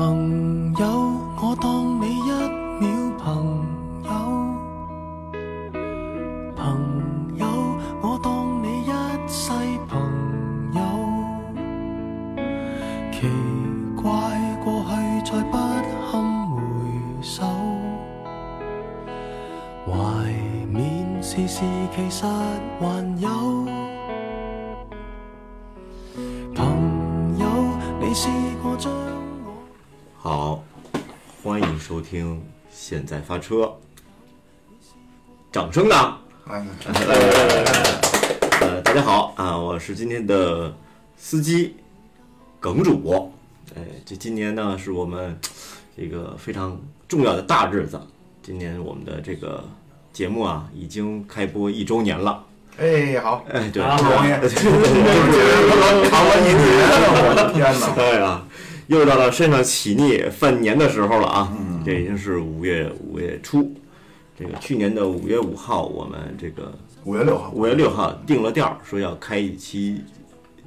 梦发车。掌声呢？哎，呃，大家好啊，我是今天的司机耿主。播。哎，这今年呢是我们这个非常重要的大日子。今年我们的这个节目啊，已经开播一周年了。哎，好，哎，对，不容易，扛了一年，我的天哪！哎呀，又到了身上起腻犯年的时候了啊！这已经是五月五月初，这个去年的五月五号，我们这个五月六号，五月六号定了调儿，说要开一期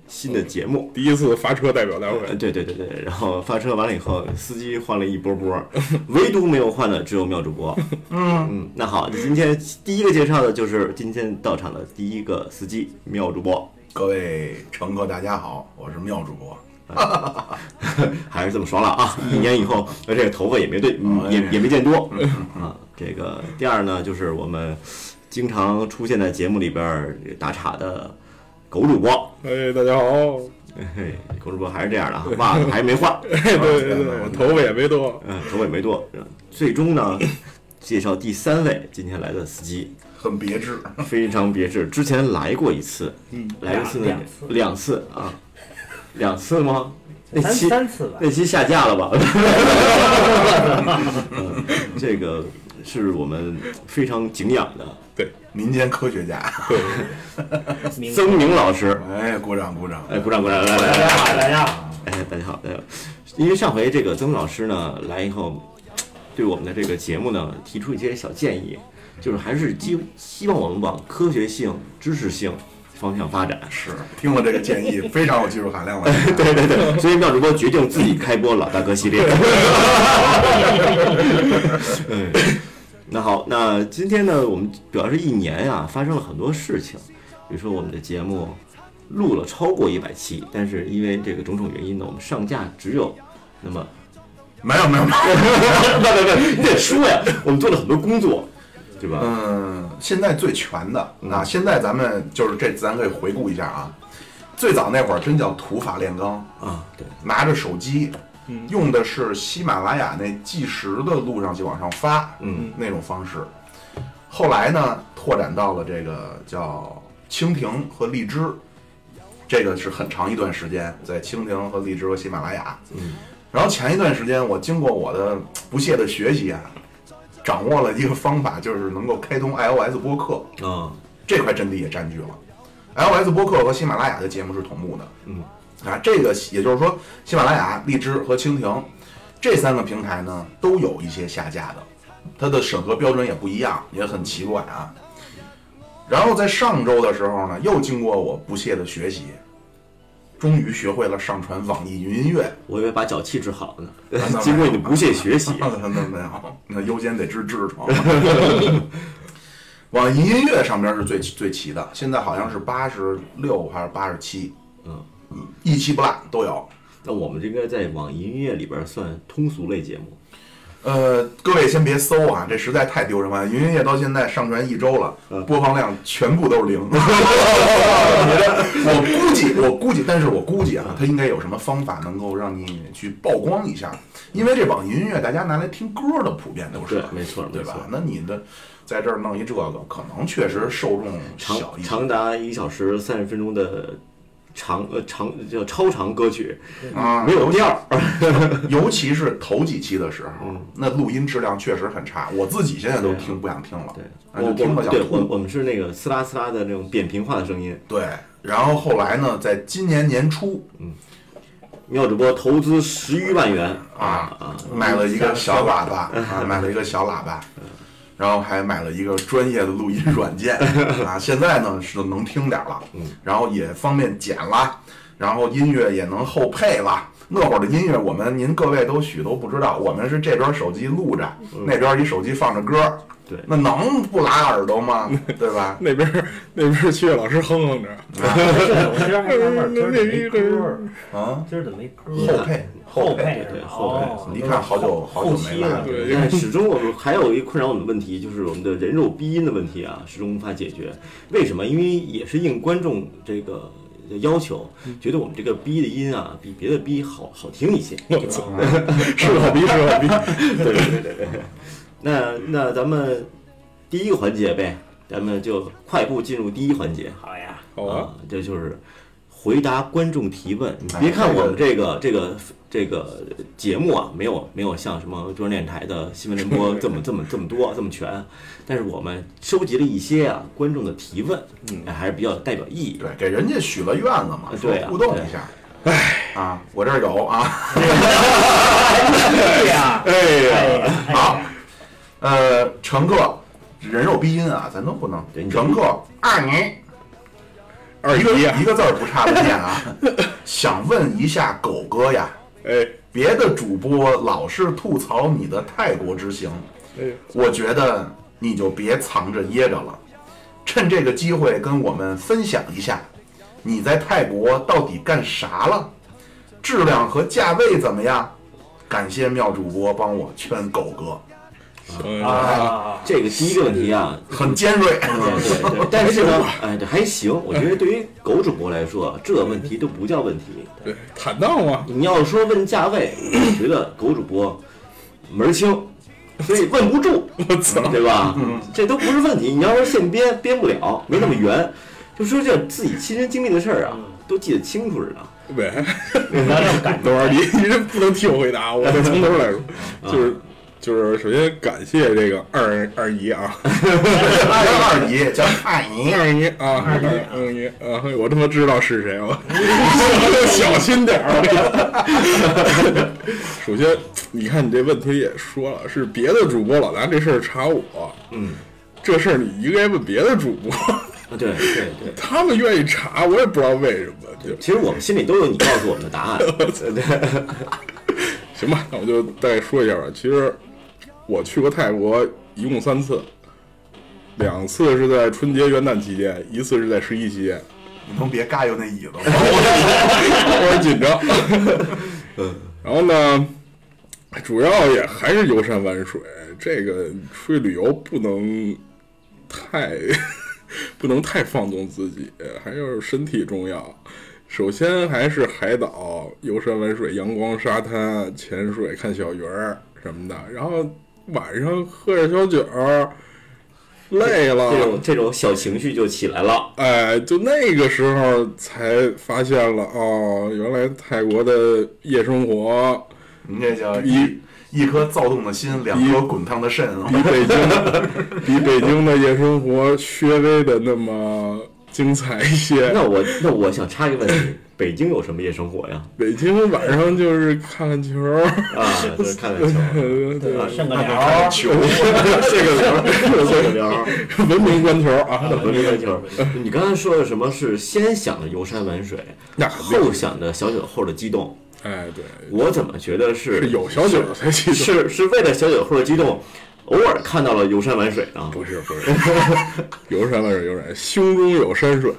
新的节目。第一次发车代表大呃，会，对对对对，然后发车完了以后，司机换了一波波，唯独没有换的只有妙主播。嗯嗯，那好，今天第一个介绍的就是今天到场的第一个司机妙主播，各位乘客大家好，我是妙主播。还是这么爽朗啊，一年以后，呃，这个头发也没对，嗯也也没见多啊。这个第二呢，就是我们经常出现在节目里边儿打岔的狗主播，哎，大家好，嘿，狗主播还是这样的啊，袜子还没换，对，对对对，头发也没多，嗯，头发也没多。最终呢，介绍第三位今天来的司机，很别致，非常别致，之前来过一次，嗯，来一次两次两次啊，两次吗？那三期三次吧，那期下架了吧？嗯，这个是我们非常敬仰的对民间科学家。明曾明老师。哎，鼓掌鼓掌！哎，鼓掌鼓掌！来来来，大家好，大家好，哎，大家好，大家好。因为上回这个曾老师呢来以后，对我们的这个节目呢提出一些小建议，就是还是希希望我们往科学性、知识性方向发展。是听了这个建议，非常有技术含量了。对对对，所以妙主播决定自己开播老大哥系列。嗯，那好，那今天呢，我们主要是一年呀、发生了很多事情，比如说我们的节目录了超过一百期，但是因为这个种种原因呢，我们上架只有那么没有没有没有，不不不，你得说呀，我们做了很多工作，对吧？嗯，现在最全的啊，现在咱们就是这，咱可以回顾一下啊。最早那会儿真叫土法炼钢，啊，对，拿着手机，用的是喜马拉雅那计时的路上去往上发，嗯，那种方式。后来呢，拓展到了这个叫蜻蜓和荔枝，这个是很长一段时间在蜻蜓和荔枝和喜马拉雅。嗯，然后前一段时间，我经过我的不懈的学习啊，掌握了一个方法，就是能够开通 iOS 播客，啊，这块阵地也占据了。iOS 播客和喜马拉雅的节目是同步的，嗯，啊，这个也就是说，喜马拉雅、荔枝和蜻蜓这三个平台呢，都有一些下架的，它的审核标准也不一样，也很奇怪啊。然后在上周的时候呢，又经过我不懈的学习，终于学会了上传网易云音乐。我以为把脚气治好了呢，经过你的不懈学习，没有，那优先得治痔疮。网易音乐上边是最最齐的，现在好像是八十六还是八十七，嗯，一期不落都有。那我们这个在网易音乐里边算通俗类节目，呃，各位先别搜啊，这实在太丢人了。云音乐到现在上传一周了，播放量全部都是零。我估计，我估计，但是我估计啊，它应该有什么方法能够让你去曝光一下，因为这网易音乐大家拿来听歌的普遍都是对，，没错，对吧？那你的在这儿弄一这个，可能确实受众小长一点。长达一小时三十分钟的长呃长叫超长歌曲，啊，没有调儿，尤其是头几期的时候，嗯那录音质量确实很差，我自己现在都听不想听了，对，啊我就听了想我对我吐。我们是那个呲啦呲啦的那种扁平化的声音。对，然后后来呢，在今年年初嗯妙主播投资十余万元啊啊，买 了一个小喇叭啊，买了一个小喇叭，然后还买了一个专业的录音软件 啊，现在呢是能听点了，然后也方便剪了，然后音乐也能后配了。那会儿的音乐，我们您各位都许都不知道，我们是这边手机录着，那边一手机放着歌，对那能不拉耳朵吗？对吧？那边那边七月老师哼哼着，我今儿还纳闷儿，今儿没歌儿？啊，今儿怎么没歌后？配后配？对后配哦一看好久好久没了。对但始终我们还有一困扰我们的问题，就是我们的人肉逼音的问题啊，始终无法解决。为什么？因为也是应观众这个要求，觉得我们这个逼的音啊，比别的逼好好听一些。我操，是好逼是好逼，对对对对对。那那咱们第一个环节呗，咱们就快步进入第一环节。好呀，好啊，啊，这就是回答观众提问。你哎别看我们这个这个这个节目啊，没有没有像什么中央电视台的新闻联播 这么这么这么多这么全，但是我们收集了一些啊观众的提问，嗯哎还是比较有代表意义。对，给人家许了愿了嘛，对啊互动一下。哎啊，我这儿有啊。对呀，哎哎呀，好呀，呃，乘客，人肉逼音啊，咱都不能乘客二年，二一个一，个字儿不差的念啊。想问一下狗哥呀，哎别的主播老是吐槽你的泰国之行，哎，我觉得你就别藏着掖着了，趁这个机会跟我们分享一下，你在泰国到底干啥了？质量和价位怎么样？感谢妙主播帮我劝狗哥，行啊，这个第一个问题啊，很尖锐。对对对，但是呢，哎，这还行。我觉得对于狗主播来说，这问题都不叫问题。对，坦荡嘛，你要说问价位，我觉得狗主播门儿清，所以问不住，我操，对吧？这都不是问题。你要说现编编不了，没那么圆，就说这自己亲身经历的事儿啊，都记得清楚着呢。喂，不要这么感 等会儿。你你这不能替我回答，我得从头来说，啊就是就是首先感谢这个二二姨啊，二姨叫二姨，二姨啊，二姨二姨啊，我他妈知道是谁，我 小心点儿。首先，你看你这问题也说了，是别的主播老拿这事儿查我，嗯，这事儿你应该问别的主播，啊对对对。他们愿意查，我也不知道为什么。就其实我们心里都有你告诉我们的答案。行吧，那我就再说一下吧。其实我去过泰国一共三次，两次是在春节元旦期间，一次是在十一期间。你能别嘎悠那椅子吗？我有点紧张。嗯然后呢，主要也还是游山玩水。这个出去旅游不能太 不能太放纵自己，还是身体重要。首先还是海岛游山玩水、阳光沙滩、潜水、看小鱼儿什么的。然后晚上喝点小酒儿，累了，这种这种小情绪就起来了。哎，就那个时候才发现了哦，原来泰国的夜生活你这叫一一颗躁动的心，两颗滚烫的肾啊！比北京 比北京的夜生活稍微的那么精彩一些。那我那我想插一个问题：北京有什么夜生活呀？北京晚上就是看看球，啊，对看看球，呃对吧？剩 个看聊，球，这个聊，这个聊。文明观球啊，文明观球，你刚才说的什么是先想的游山玩水，那后想的小酒后的激动？哎，对，我怎么觉得是是有小酒才激动，是是为了小酒后的激动，偶尔看到了游山玩水呢？不是不是，游山玩水游山，胸中有山水，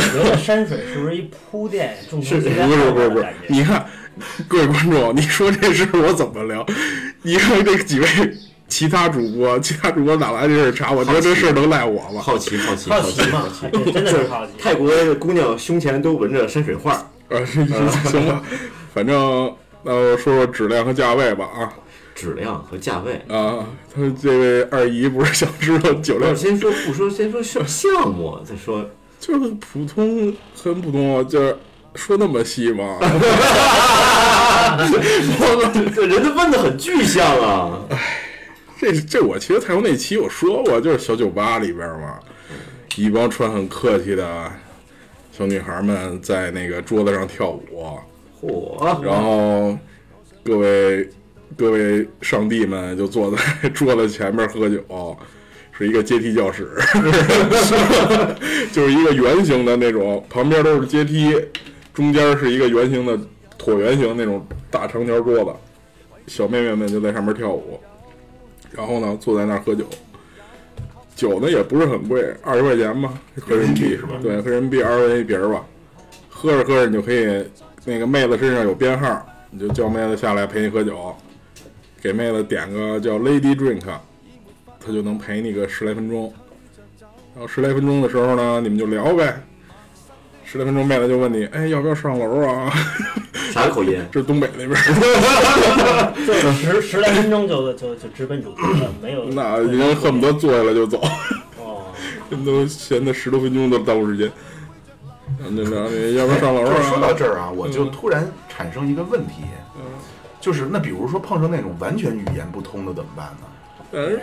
觉得山水是不是一铺垫？重头戏在不是不是不是你看，各位观众，你说这事儿我怎么聊？你看这几位其他主播，其他主播哪来这事儿查？我觉得这事儿能赖我吗？好奇好奇好奇嘛，这真的是好奇。泰国的姑娘胸前都纹着山水画，啊，是 行吧，反正呃，说说质量和价位吧啊质量和价位。啊，他这位二姨不是想知道酒量先说不说，先说项项目，再说。就是普通，很普通，就是说那么细吗？这 人家问的很具象啊。这这我其实泰国那期我说过，就是小酒吧里边嘛，一帮穿很客气的小女孩们在那个桌子上跳舞，嚯，然后各位各位上帝们就坐在 桌子前面喝酒，是一个阶梯教室，就是一个圆形的那种，旁边都是阶梯，中间是一个圆形的椭圆形那种大长条桌子，小妹妹们就在上面跳舞，然后呢坐在那儿喝酒，酒呢也不是很贵，二十块钱吧，合人民币是吧？对，合人民币二十块钱一瓶吧，喝着喝着你就可以，那个妹子身上有编号，你就叫妹子下来陪你喝酒，给妹子点个叫 Lady Drink，她就能陪你个十来分钟。然后十来分钟的时候呢，你们就聊呗。十来分钟，妹子就问你，哎，要不要上楼啊？啥口音？这是东北那边儿，就十十来分钟就就就直奔主题了，没有那人恨不得坐下来就走，哦，人都闲的十多分钟都耽误时间。然后就聊你要不要上楼啊说到啊？这儿啊，我就突然产生一个问题，就是那比如说碰上那种完全语言不通的怎么办呢？但是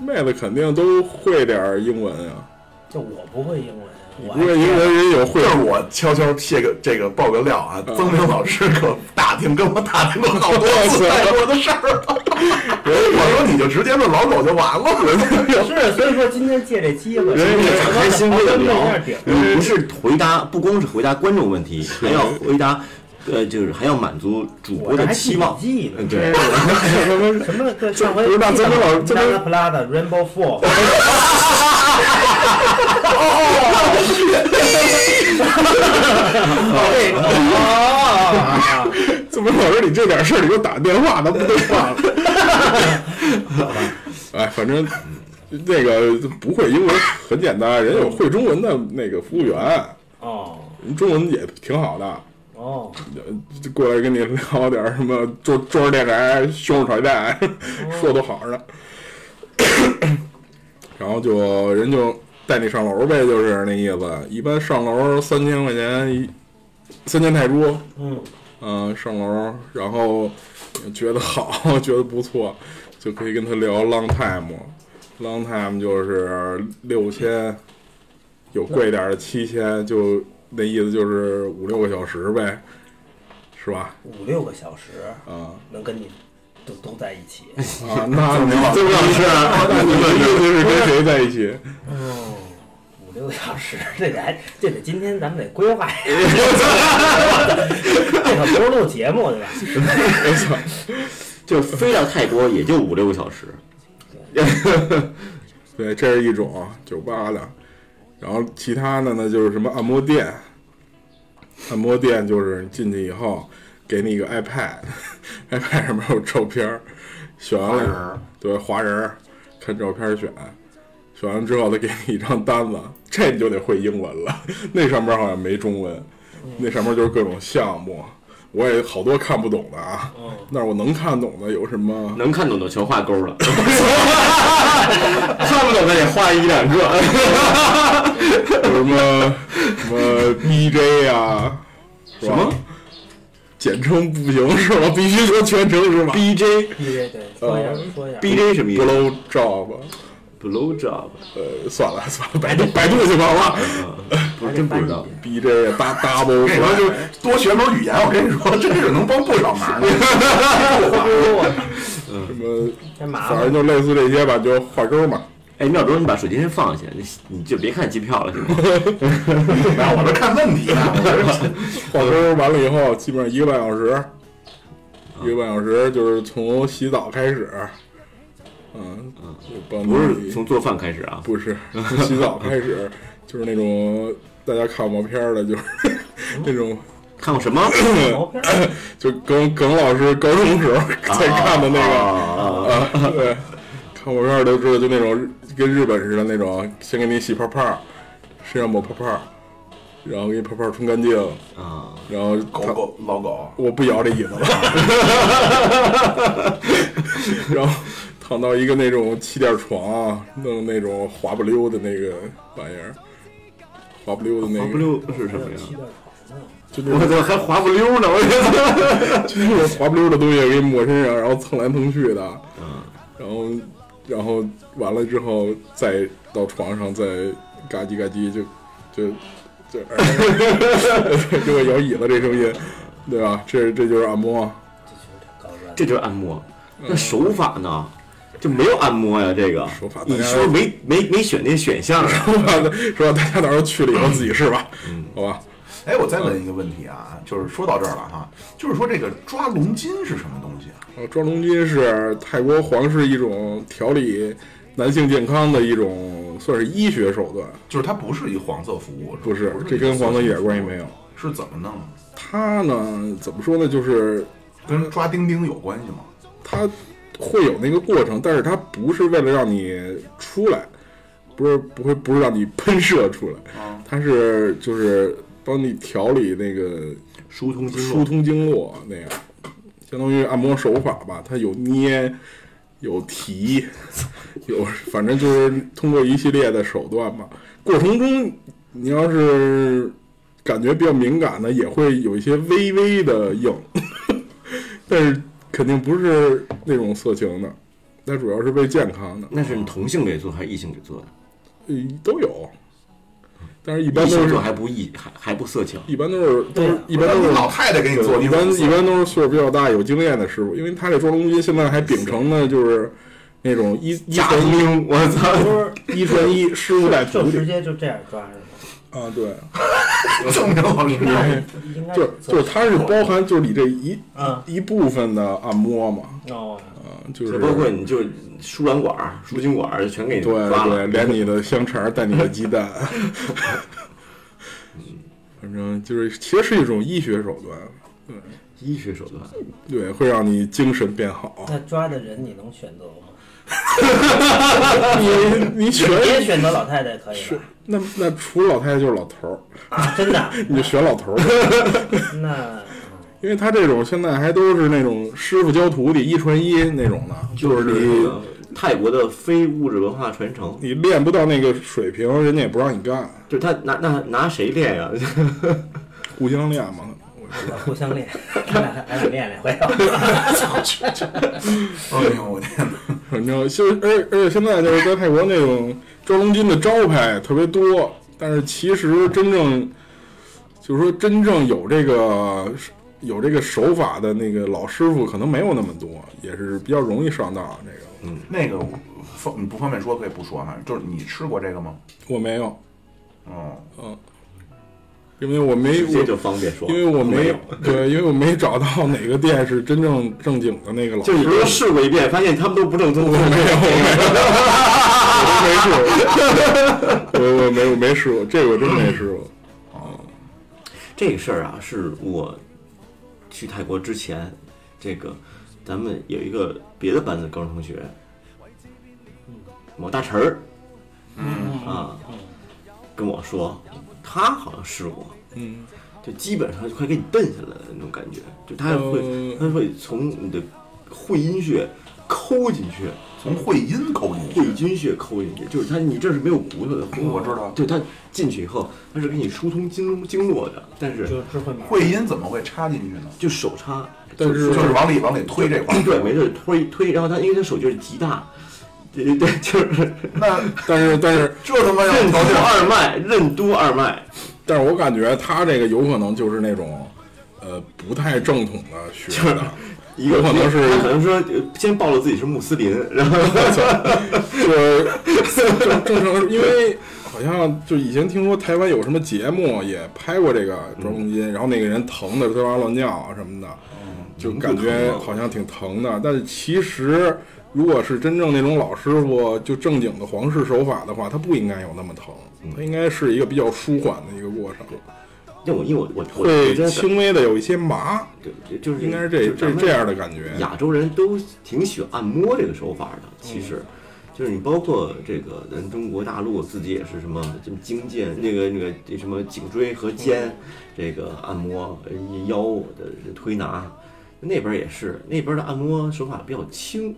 妹子肯定都会点儿英文啊，就我不会英文，我不会英文也有会。这是我悄悄泄个这个爆个料啊，嗯曾明老师可打听跟我打听过好多次 泰国的事儿了。我说你就直接问老狗就完了。是，所以说今天借这机会，人家敞开心扉的聊。你不是回答，不光是回答观众问题，还要回答，呃，就是还要满足主播的期望。笔记呢嗯，对，什么什么对，上回不是那咱们老咱们 Prada Rainbow Four，哦，怎么老师你这点事儿你给我打电话，那不对话了？哎，反正那个不会英文很简单，人有会中文的那个服务员，哦人中文也挺好的，哦，就过来跟你聊点儿什么桌桌上电台、西红柿炒鸡蛋，说都好着呢。然后就人就带你上楼呗，就是那意思。一般上楼三千块钱一，三千泰铢，嗯，嗯，上楼，然后觉得好，觉得不错，就可以跟他聊 long time。long time 就是六千，有贵点的七千，就那意思就是五六个小时呗，是吧？五六个小时啊能跟你都都在一起，啊，那你曾明老师，那你的意思是跟谁在一起？哦，五六个小时，这得还这得今天咱们得规划一下，这可不是录节目对吧？没错！就飞到泰国也就五六个小时。对，这是一种酒吧的，然后其他的呢就是什么按摩店，按摩店就是进去以后给你一个 iPad，iPad 上面有照片儿，选完了人对华人看照片儿选，选完之后他给你一张单子，这你就得会英文了，那上面好像没中文，那上面就是各种项目。我也好多看不懂的啊，那我能看懂的有什么？能看懂的全画勾了，看不懂的也画一两个。有什么什么 BJ 啊、什么简称不行是吧？必须说全称是吧 BJ 对对，说一下说一下。BJ 什么意思 Blow job，？Blow job，呃，算了算了，百度百度去吧吧。不是真不知道。BJ 大 double 我跟你说，就多学门语言，我跟你说，真是能帮不少忙的。什么。反正就类似这些吧，就画勾嘛。哎，妙钟，你把手机先放下，你你就别看机票了，行吗？然 后我这看问题呢，画勾完了以后，基本上一个半小时，一个半小时就是从洗澡开始，嗯，嗯不是从做饭开始啊，不是从 洗澡开始，就是那种大家看毛片儿的，就是 那种看过什么？毛 片就耿耿老师高中时候 在看的那个啊啊，对，看毛片儿都知道，就那种跟日本似的那种，先给你洗泡泡，身上抹泡泡，然后给你泡泡冲干净，啊！然后狗老狗，我不摇这椅子了，然后躺到一个那种气垫床，弄那种滑不溜的那个玩意儿，滑不溜的那个，滑不溜是什么呀？就我操，还滑不溜呢！我觉得。就那种滑不溜的东西给你抹身上，然后蹭来蹭去的，嗯，然后然后完了之后再到床上再嘎叽嘎叽就就就 就会摇椅子这声音，对吧？这这就是按摩。这就是按摩。那手法呢？就没有按摩呀，这个手法你大家是不是没没没选那选项啊？说吧，大家到时候去了以后自己试吧，嗯好吧？哎，我再问一个问题啊，就是说到这儿了哈，就是说这个抓龙筋是什么东西啊？呃，抓龙筋是泰国皇室一种调理男性健康的一种，算是医学手段。就是它不是一黄色服务，不是不，这跟黄色一点关系没有。是怎么弄？它呢，怎么说呢？就是跟抓丁丁有关系吗？它会有那个过程，但是它不是为了让你出来，不是不会不是让你喷射出来，啊，它是就是帮你调理那个疏通经络，疏通经络那样，相当于按摩手法吧。它有捏，有提，有反正就是通过一系列的手段吧。过程中，你要是感觉比较敏感的，也会有一些微微的硬，但是肯定不是那种色情的，那主要是为健康的，那是你同性给做还是异性给做的？呃都有，但是一般都是还不异还还不色情，一般都是都是一般都是老太太给你做，一般一般都是岁数比较大、有经验的师傅，因为他这抓龙筋现在还秉承的就是那种一一假传一，我操！一传一，师傅带徒弟就直接就这样抓是吗？啊，对，就就是它是包含就是你这一嗯一部分的按摩嘛，哦，啊，就是包括你就输卵管儿、输精管儿全给你对抓了对，，连你的香肠带你的鸡蛋，反正就是其实是一种医学手段，医学手段。对，会让你精神变好。那抓的人你能选择吗？你你选你也选择老太太可以？那那除了老太太就是老头儿，啊，真的啊？你就选老头儿。那因为他这种现在还都是那种师傅教徒弟一传一那种的，就是那你个泰国的非物质文化传承，你练不到那个水平，人家也不让你干，就是他拿那拿谁练呀？互相练嘛。互相练，咱俩咱俩练练回头。哎呦我天哪！反正就而而且现在就是在泰国那种抓龙金的招牌特别多，但是其实真正就是说真正有这个有这个手法的那个老师傅可能没有那么多，也是比较容易上当。这个嗯那个方你不方便说可以不说哈，就是你吃过这个吗？我没有，哦，因为我没我就方便说，因为我没有，对，因为我没找到哪个店是真正正经的那个老师，就你都试过一遍，发现他们都不正宗。我没有，我没试过，我我没我没试过，这个我真没试过。哦 这个事儿啊，是我去泰国之前，这个咱们有一个别的班的高中同学，某大陈儿嗯，啊，跟我说，他好像试过，嗯，就基本上就快给你蹬下来的那种感觉，就他会呃他会从你的会阴穴抠进去，从会阴抠进去。会，阴穴抠进去，就是他你这是没有骨头的，我知道。对他进去以后，他是给你疏通经经络的，但是。会阴怎么会插进去呢？就手插，但是就是往里往里推这块儿。对，没事，推推，然后他因为他手劲儿极大，对对对，就是 那 但是但是这他妈要任督二脉，任督二脉，但是我感觉他这个有可能就是那种，呃，不太正统的学的，一个有可能是可能说呃先暴露自己是穆斯林，然后 就是正正常，因为好像就以前听说台湾有什么节目也拍过这个抓龙筋，然后那个人疼的滋哇乱叫啊什么的，就感觉好像挺疼的。但是其实如果是真正那种老师傅，就正经的皇室手法的话，他不应该有那么疼，他应该是一个比较舒缓的一个过程，因为我因为我我我会轻微的有一些麻，对，就是应该是这就是这这样的感觉。亚洲人都挺喜欢按摩这个手法的，其实。就是你包括这个咱中国大陆自己也是什么什么颈肩那个那个什么颈椎和肩这个按摩呃腰的推拿，那边也是那边的按摩手法比较轻。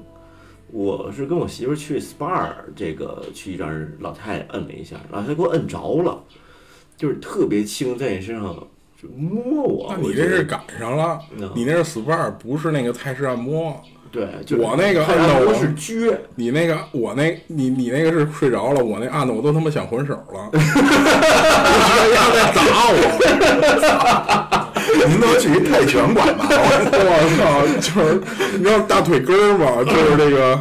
我是跟我媳妇去 SPA 这个去让人老太太摁了一下，老太太给我摁着了，就是特别轻，在你身上就摸我。那你这是赶上了嗯，你那是 SPA，不是那个泰式按摩。对，就是我那个按的我是撅。你那个，我那，你你那个是睡着了，我那按的我都他妈想还手了，在打我，您都去一泰拳馆吧？我操！就是你知道大腿根儿吗？就是这个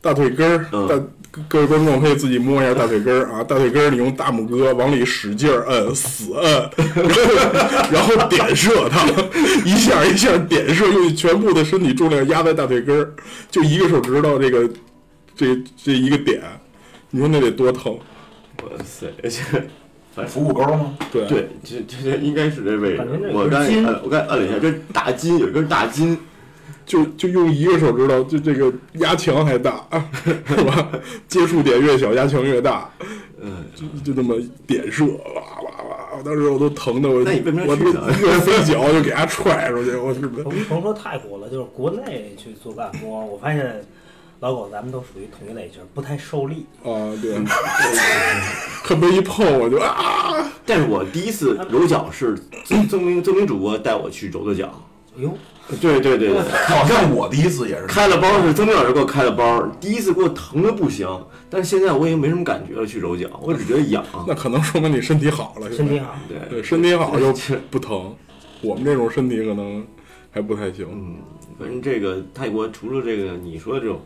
大腿根儿，嗯大各各位观众可以自己摸一下大腿根儿啊，大腿根儿你用大拇哥往里使劲儿摁，死摁，然 后然后点射它，一下一下点射，用全部的身体重量压在大腿根儿，就一个手指头这个这这一个点，你说那得多疼？哇塞，这腹股沟吗？对对，这这这应该是这位置。我刚才是筋摁，我刚才摁了一下，这大筋，有一根大筋。就就用一个手指头，就这个压强还大，是吧？接触点越小，压强越大，嗯，就就这么点射，哇哇哇！我当时我都疼的，我我去呢一个飞脚就给他踹出去，我。甭甭说泰国了，就是国内去做按摩，我发现老狗咱们都属于同一类型，不太受力。啊，对，恨不得一碰我就啊，但是我第一次揉脚是曾曾明曾明主播带我去揉的脚。哎呦，对对对对，好像我第一次也是开了包是曾明老师给我开的包，第一次给我疼的不行，但是现在我已经没什么感觉了，去揉脚，我只觉得痒。那可能说明你身体好了，身体好，对，对，身体好就不疼。我们这种身体可能还不太行。嗯，反正这个泰国除了这个你说的这种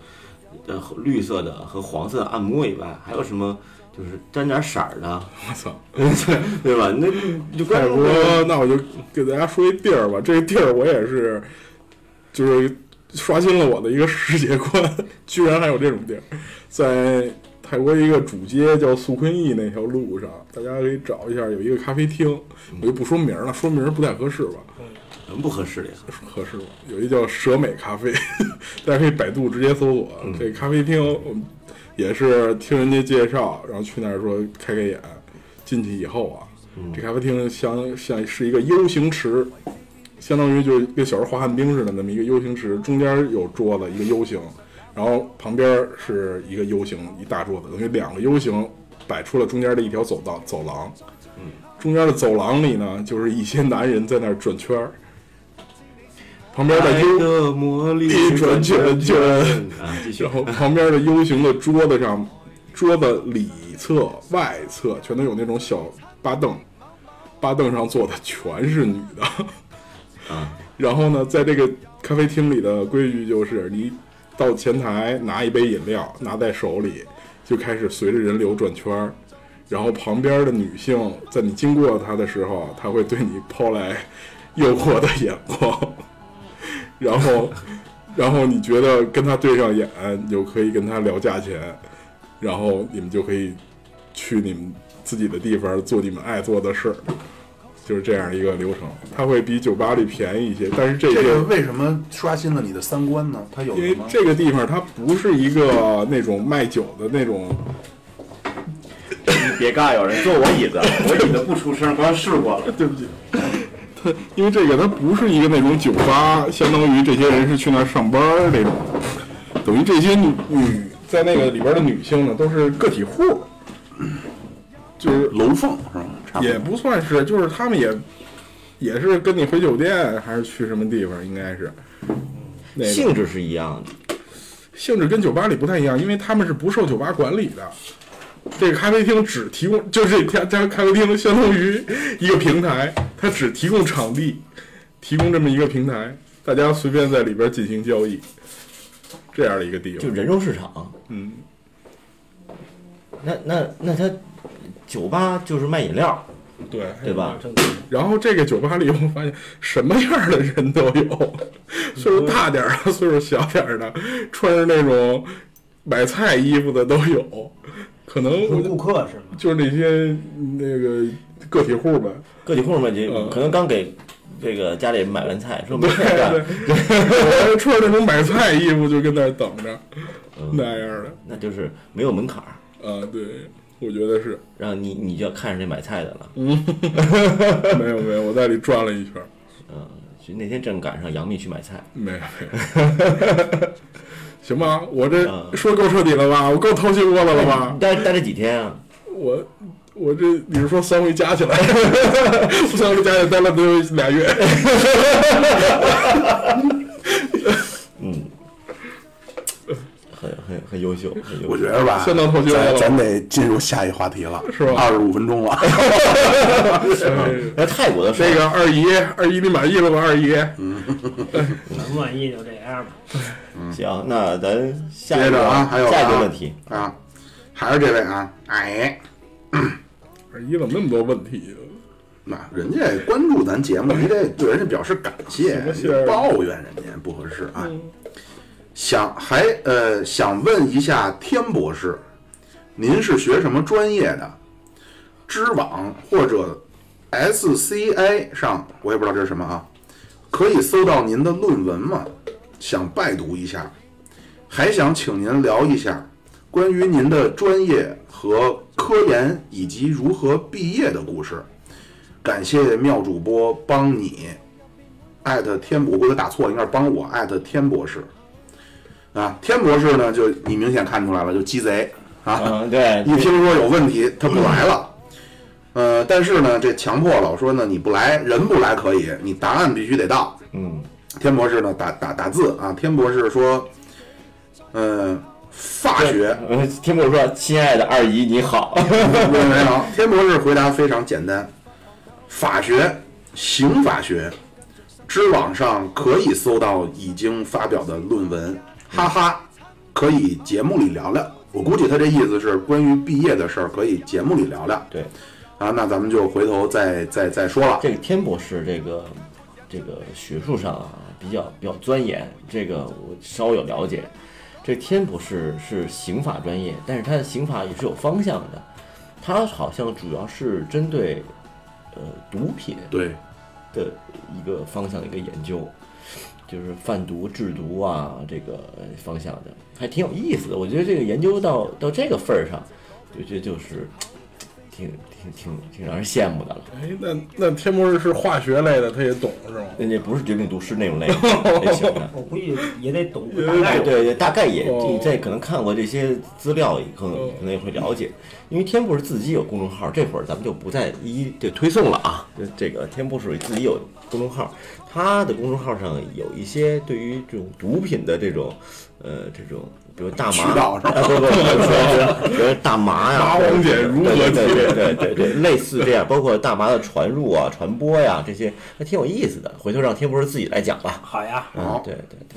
呃绿色的和黄色的按摩以外，还有什么就是沾点色儿的，我操！对吧？那泰注国，那我就给大家说一地儿吧。这个地儿我也是，就是刷新了我的一个世界观，居然还有这种地儿，在泰国一个主街叫素坤驿那条路上，大家可以找一下，有一个咖啡厅，我就不说名儿了，说名儿不太合适吧？不合适的呀。合适吗？有一叫蛇美咖啡，大家可以百度直接搜索。这咖啡厅我们也是听人家介绍，然后去那儿说开开眼。进去以后啊，这咖啡厅像像是一个 U 型池，相当于就是跟小时候滑旱冰似的那么一个 U 型池，中间有桌子一个 U 型，然后旁边是一个 U 型一大桌子，等于两个 U 型摆出了中间的一条走道走廊。中间的走廊里呢，就是一些男人在那儿转圈儿，旁边的 U 的魔力一转圈圈然。后旁边的 U 型的桌子上，桌子里侧、外侧全都有那种小八凳，八凳上坐的全是女的。啊，然后呢，在这个咖啡厅里的规矩就是，你到前台拿一杯饮料，拿在手里，就开始随着人流转圈儿。然后旁边的女性在你经过她的时候，她会对你抛来诱惑的眼光，然后，然后你觉得跟他对上眼，你就可以跟他聊价钱，然后你们就可以去你们自己的地方做你们爱做的事儿，就是这样一个流程。它会比酒吧里便宜一些，但是这个为什么刷新了你的三观呢？它有因为？这个地方它不是一个那种卖酒的那种，别尬，有人坐我椅子，我椅子不出声，刚试过了。对不起，它 因为这个它不是一个那种酒吧，相当于这些人是去那儿上班儿那种，等于这些女女在那个里边的女性呢都是个体户，就是楼凤是吧？差不多也不算是，就是他们也也是跟你回酒店还是去什么地方，应该是那个性质是一样的，性质跟酒吧里不太一样，因为他们是不受酒吧管理的。这个咖啡厅只提供，就是这家咖啡厅相当于一个平台，它只提供场地，提供这么一个平台，大家随便在里边进行交易，这样的一个地方。就人肉市场。嗯，那那那他酒吧就是卖饮料，对。对吧？然后这个酒吧里，我发现什么样的人都有，岁数大点儿的，岁数小点儿的，穿着那种买菜衣服的都有，可能我顾客是吗？就是那些那个个体户呗。个体户们，就嗯可能刚给这个家里买完菜，说没对事干，对，我穿着那种买菜衣服就跟那儿等着，嗯那样的。那就是没有门槛儿，啊，对，我觉得是，然后你你就要看上这买菜的了。嗯 没有没有，我在里转了一圈儿，嗯，就那天正赶上杨幂去买菜，没有没有。行吧，我这嗯说够彻底了吧？我够掏心窝子了吧你？待待这几天啊？我我这你是说三回加起来，三回加起来待了得有俩月。优秀，很优秀。我觉得吧，相当透心了咱咱得进入下一话题了，是吧？二十五分钟了，哎那泰国的事儿。这个二姨，二姨你满意了吧？二姨，满不满意就这样吧。行，那咱下接一个着啊还有啊下一个问题，啊，还是这位啊，哎，二姨怎么那么多问题？那人家关注咱节目，你得对人家表示感谢你抱怨人家不合适啊。想还呃想问一下天博士，您是学什么专业的？知网或者 S C I 上，我也不知道这是什么啊，可以搜到您的论文吗？想拜读一下，还想请您聊一下关于您的专业和科研以及如何毕业的故事。感谢妙主播帮你艾特天博，我打错，应该是帮我艾特天博士啊。天博士呢，就你明显看出来了，就鸡贼啊。嗯，对，一听说有问题，他不来了。呃，但是呢，这强迫老说呢，你不来，人不来可以，你答案必须得到。嗯，天博士呢，打打打字啊，天博士说，呃，法学呃，天博士说：“亲爱的二姨，你好。没 没有，天博士回答非常简单，法学、刑法学，知网上可以搜到已经发表的论文，哈哈，可以节目里聊聊。我估计他这意思是关于毕业的事儿，可以节目里聊聊。对，啊，那咱们就回头再再再说了。这个天博士，这个这个学术上啊比较比较钻研，这个我稍有了解。这天博士是刑法专业，但是他的刑法也是有方向的，他好像主要是针对呃毒品对，的一个方向的一个研究，就是贩毒制毒啊这个方向的，还挺有意思的。我觉得这个研究到到这个份儿上，我觉得就是挺挺挺挺让人羡慕的了。哎，那那天博士是化学类的，他也懂是吗？那那不是绝命毒师那种类 类型的。我估计也得懂个大概对。对对，大概也哦你在可能看过这些资料，也可能可能也会了解。因为天博士自己有公众号，这会儿咱们就不再一一对推送了啊。这这个天博士自己有公众号，他的公众号上有一些对于这种毒品的这种呃这种。比如大麻，不不不，说比如大麻呀，麻黄碱如何对对对对对对，类似这样，包括大麻的传入啊、传播呀这些，还挺有意思的。回头让天博士自己来讲吧。好呀，好嗯，对对对。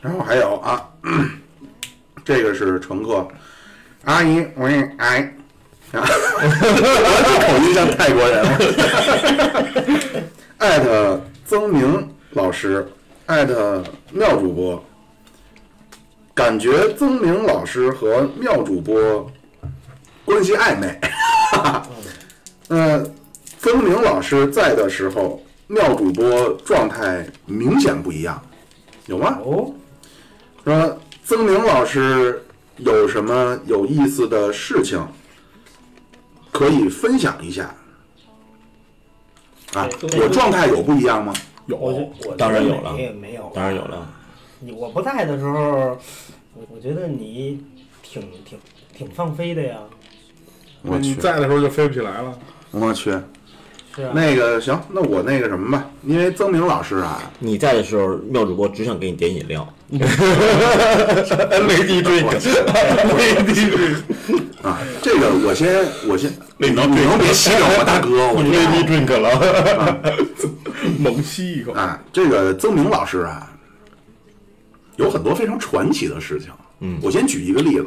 然后还有啊，这个是乘客，阿姨，我也，哎，啊，我口音像泰国人。艾特曾明老师，艾特妙主播，感觉曾明老师和妙主播关系暧昧。呃，曾明老师在的时候，妙主播状态明显不一样，有吗？哦，说曾明老师有什么有意思的事情可以分享一下啊？我状态有不一样吗？有，当然有了没没有，当然有了。你我不在的时候，我我觉得你挺挺挺放飞的呀，我去，你在的时候就飞不起来了。我去，是啊，那个行，那我那个什么吧，因为曾明老师啊，你在的时候，妙主播只想给你点饮料。没地追没地追啊，这个我先我先，你能你能别吸着我大哥，我这 drink 了。猛吸一口，啊，这个曾明老师啊，有很多非常传奇的事情。嗯我先举一个例子，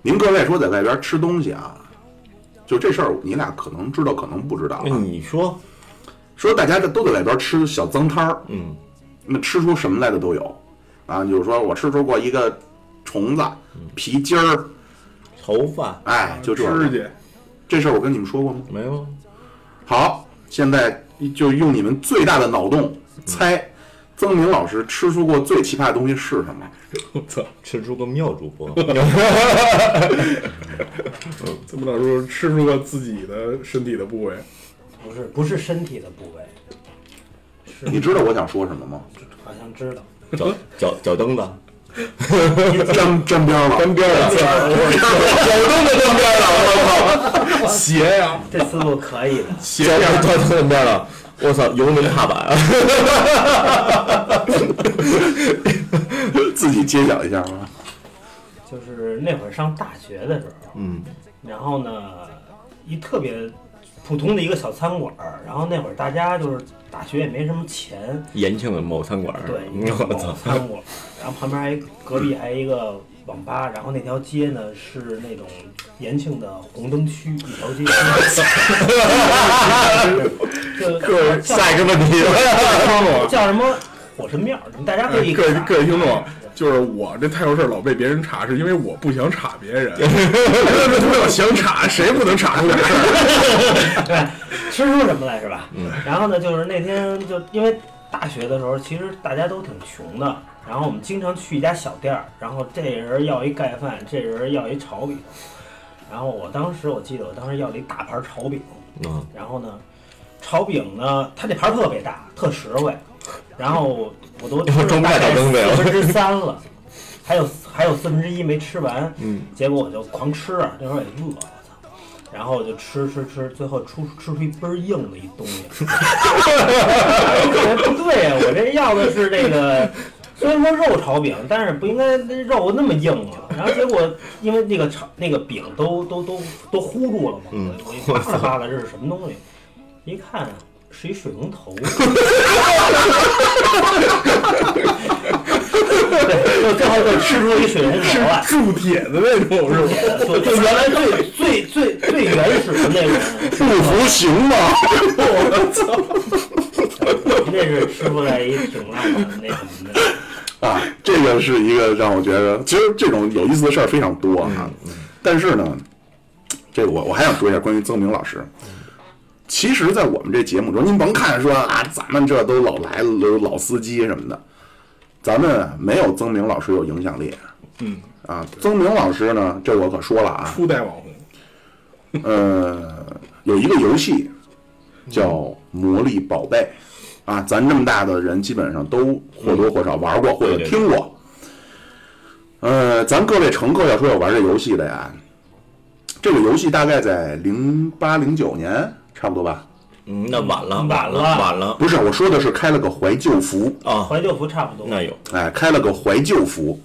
您各位说在外边吃东西啊，就这事儿，你俩可能知道，可能不知道啊。你说，说大家这都在外边吃小脏摊儿，嗯，那吃出什么来的都有啊。就是说我吃出过一个虫子、皮筋儿，头发哎，就这个。指甲，这事儿我跟你们说过吗？没有？好，现在就用你们最大的脑洞猜，曾明老师吃出过最奇葩的东西是什么？我操！吃出个妙主播。这么老师吃出过自己的身体的部位，不是不是身体的部位，是。你知道我想说什么吗？好像知道，脚脚脚蹬子，沾沾边了，边了，脚蹬子沾边了，我鞋呀，这思路可以的，操！脚脚蹬子边了，我操！油门踏板，自己揭晓一下吧。就是那会儿上大学的时候，嗯，然后呢，一特别普通的一个小餐馆儿，然后那会儿大家就是大学也没什么钱，延庆的某餐馆儿，对，嗯我操，餐馆儿，然后旁边还隔壁还有一个网吧，然后那条街呢是那种延庆的红灯区一条街，就 各 叫下一个问题，叫什么火神庙，大家可以各位看各位听众，就是我这太有事儿老被别人查，是因为我不想查别人。如果想查，谁不能查出点事儿？对，吃出什么来是吧？嗯。然后呢，就是那天就因为大学的时候，其实大家都挺穷的，然后我们经常去一家小店儿，然后这人要一盖饭，这人要一炒饼，然后我当时我记得我当时要了一大盘炒饼，嗯，然后呢，炒饼呢，它这盘儿特别大，特实惠，然后我都 吃了中外大概打灯呗四分之三了，还有还有四分之一没吃完，嗯，结果我就狂吃啊，那会儿也饿，我操，然后我就吃吃吃，最后出吃出一倍儿硬的一东西，不对呀、我这要的是这个。虽然说肉炒饼，但是不应该那肉那么硬啊。然后结果因为那个炒那个饼都都都都糊住了嘛，嗯我一扒拉扒拉这是什么东西？一看是一水龙头。对，就最后就吃出一水龙头来。铸铁的那种是吧？就就原来最最最最原始的那种，不服行吗？那是吃出来一挺烂的那什么的。啊，这个是一个让我觉得，其实这种有意思的事儿非常多啊。但是呢，这个我我还想说一下关于曾明老师。其实，在我们这节目中，您甭看说啊，咱们这都老来了，都老司机什么的，咱们没有曾明老师有影响力。嗯啊，曾明老师呢，这我可说了啊，初代网红，呃，有一个游戏叫《魔力宝贝》，啊，咱这么大的人基本上都或多或少玩过或者听过。呃，咱各位乘客要说要玩这游戏的呀，这个游戏大概在零八零九年差不多吧？嗯，那晚了，了，晚了晚了不是，我说的是开了个怀旧服，啊，怀旧服差不多。那有，哎，开了个怀旧服。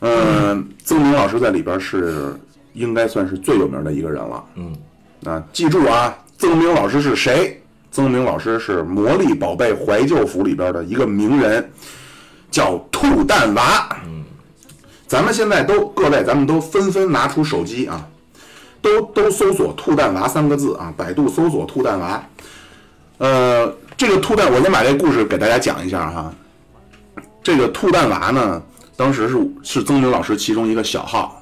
嗯、曾明老师在里边是应该算是最有名的一个人了。嗯，啊，记住啊，曾明老师是谁？曾明老师是《魔力宝贝怀旧服》里边的一个名人，叫兔蛋娃。嗯，咱们现在都各位，咱们都纷纷拿出手机啊，都都搜索“兔蛋娃”三个字啊，百度搜索“兔蛋娃”。呃，这个兔蛋，我先把这个故事给大家讲一下哈。这个兔蛋娃呢，当时是是曾明老师其中一个小号。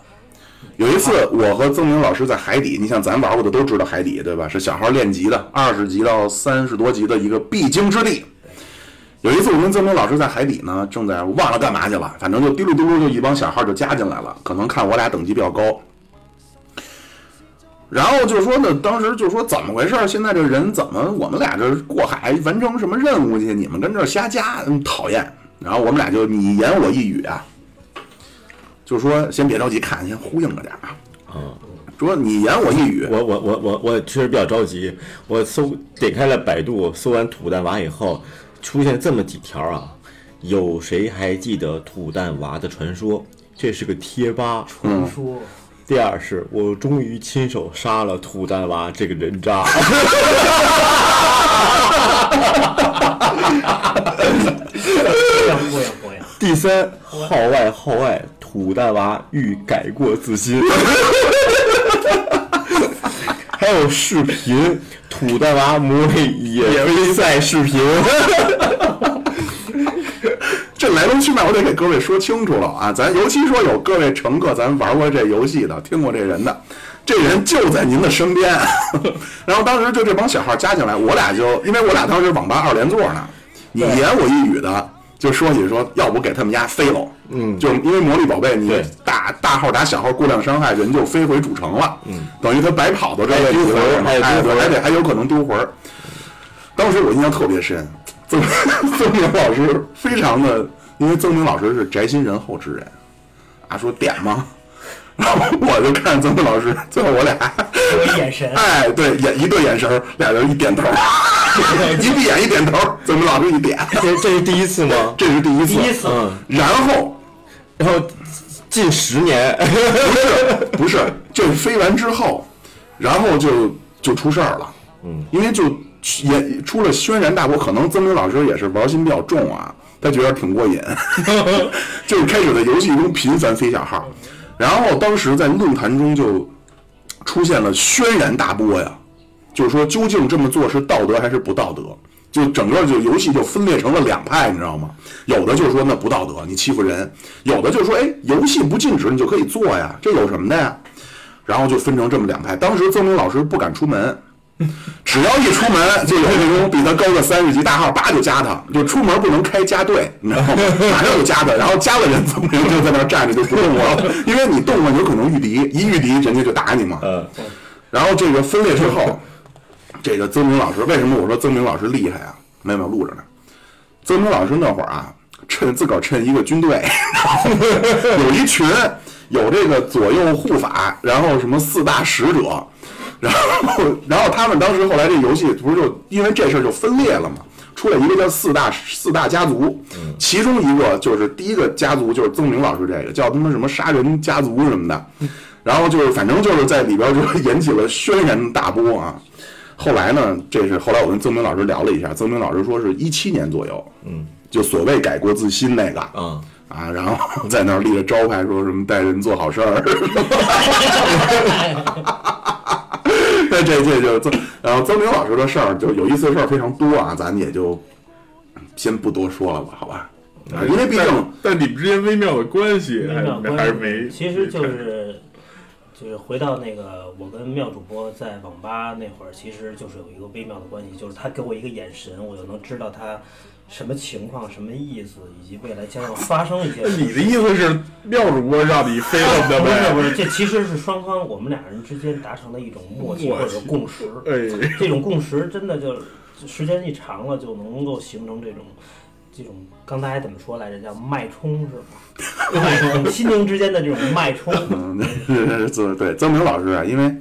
有一次，我和曾明老师在海底，你像咱玩过的都知道海底对吧？是小号练级的，二十级到三十多级的一个必经之地。有一次，我跟曾明老师在海底呢，正在忘了干嘛去了，反正就滴溜滴噜就一帮小号就加进来了，可能看我俩等级比较高。然后就说呢，当时就说怎么回事？现在这人怎么我们俩这过海完成什么任务去？你们跟这瞎加，嗯讨厌。然后我们俩就你言我一语啊，就说先别着急看，先呼应着点儿啊。嗯，说你言我一语，我我我我我确实比较着急，我搜点开了百度，搜完土蛋娃以后，出现这么几条啊，有谁还记得土蛋娃的传说？这是个贴吧。传说，第二是我终于亲手杀了土蛋娃这个人渣。第三，号外号外，土蛋娃欲改过自新。还有视频，土蛋娃魔力野威赛视频。这来龙去脉我得给各位说清楚了啊！咱尤其说有各位乘客，咱玩过这游戏的，听过这人的，这人就在您的身边。然后当时就这帮小号加进来，我俩就因为我俩当时网吧二连座呢，你言我一语的就说起说，要不给他们家飞喽。嗯。就因为魔力宝贝，你对。大大号打小号过量伤害，人就飞回主城了。嗯，等于他白跑到这还位置丢魂还有丢魂儿。还得还有可能丢魂儿。当时我印象特别深，曾 曾明老师非常的，因为曾明老师是宅心仁厚之人，啊，说点吗？然后我就看曾明老师，最后我俩，眼神，哎，对，眼一对眼神，俩人一点头，一闭眼一点头，曾明老师一点，这这是第一次吗？这是第一次，第一次。嗯，然后然后近十年，不是不是，就是飞完之后，然后就就出事儿了。嗯，因为就也出了轩然大波，可能曾明老师也是玩心比较重啊，他觉得挺过瘾，就是开始在游戏中频繁飞小号，然后当时在论坛中就出现了轩然大波呀，就是说究竟这么做是道德还是不道德？就整个就游戏就分裂成了两派，你知道吗？有的就是说那不道德，你欺负人；有的就是说，哎，游戏不禁止你就可以做呀，这有什么的呀？然后就分成这么两派。当时曾明老师不敢出门，只要一出门，就有那种比他高个三十级大号，叭就加他，就出门不能开加队，你知道吗？马上就加他，然后加了人，曾明就在那站着就不动了，因为你动了，有可能遇敌，一遇敌人家就打你嘛。嗯，然后这个分裂之后，这个曾明老师为什么我说曾明老师厉害啊？没有没有录着呢。曾明老师那会儿啊，趁自个儿趁一个军队，有一群有这个左右护法，然后什么四大使者，然后然后他们当时后来这游戏不是就因为这事儿就分裂了嘛，出来一个叫四大四大家族，其中一个就是第一个家族就是曾明老师这个叫他妈什么杀人家族什么的，然后就是反正就是在里边就引起了轩然大波啊。后来呢，这是后来我跟曾明老师聊了一下，曾明老师说是一七年左右，嗯，就所谓改过自新那个嗯，啊，然后在那儿立着招牌，说什么带人做好事儿。那这这就曾，然后曾明老师的事儿，就有意思的事儿非常多啊，咱也就先不多说了吧，好吧？啊，因为毕竟但但你们之间微妙的关系还是没，其实就是就是回到那个我跟妙主播在网吧那会儿，其实就是有一个微妙的关系，就是他给我一个眼神，我就能知道他什么情况、什么意思，以及未来将要发生一些。你的意思是妙主播让你飞了的不是？不是，这其实是双方我们俩人之间达成的一种默契默契或者共识。哎，这种共识真的就时间一长了，就能够形成这种这种刚才怎么说来着？叫脉冲是吧？脉冲，心灵之间的这种脉冲。嗯，是是对曾明老师啊，因为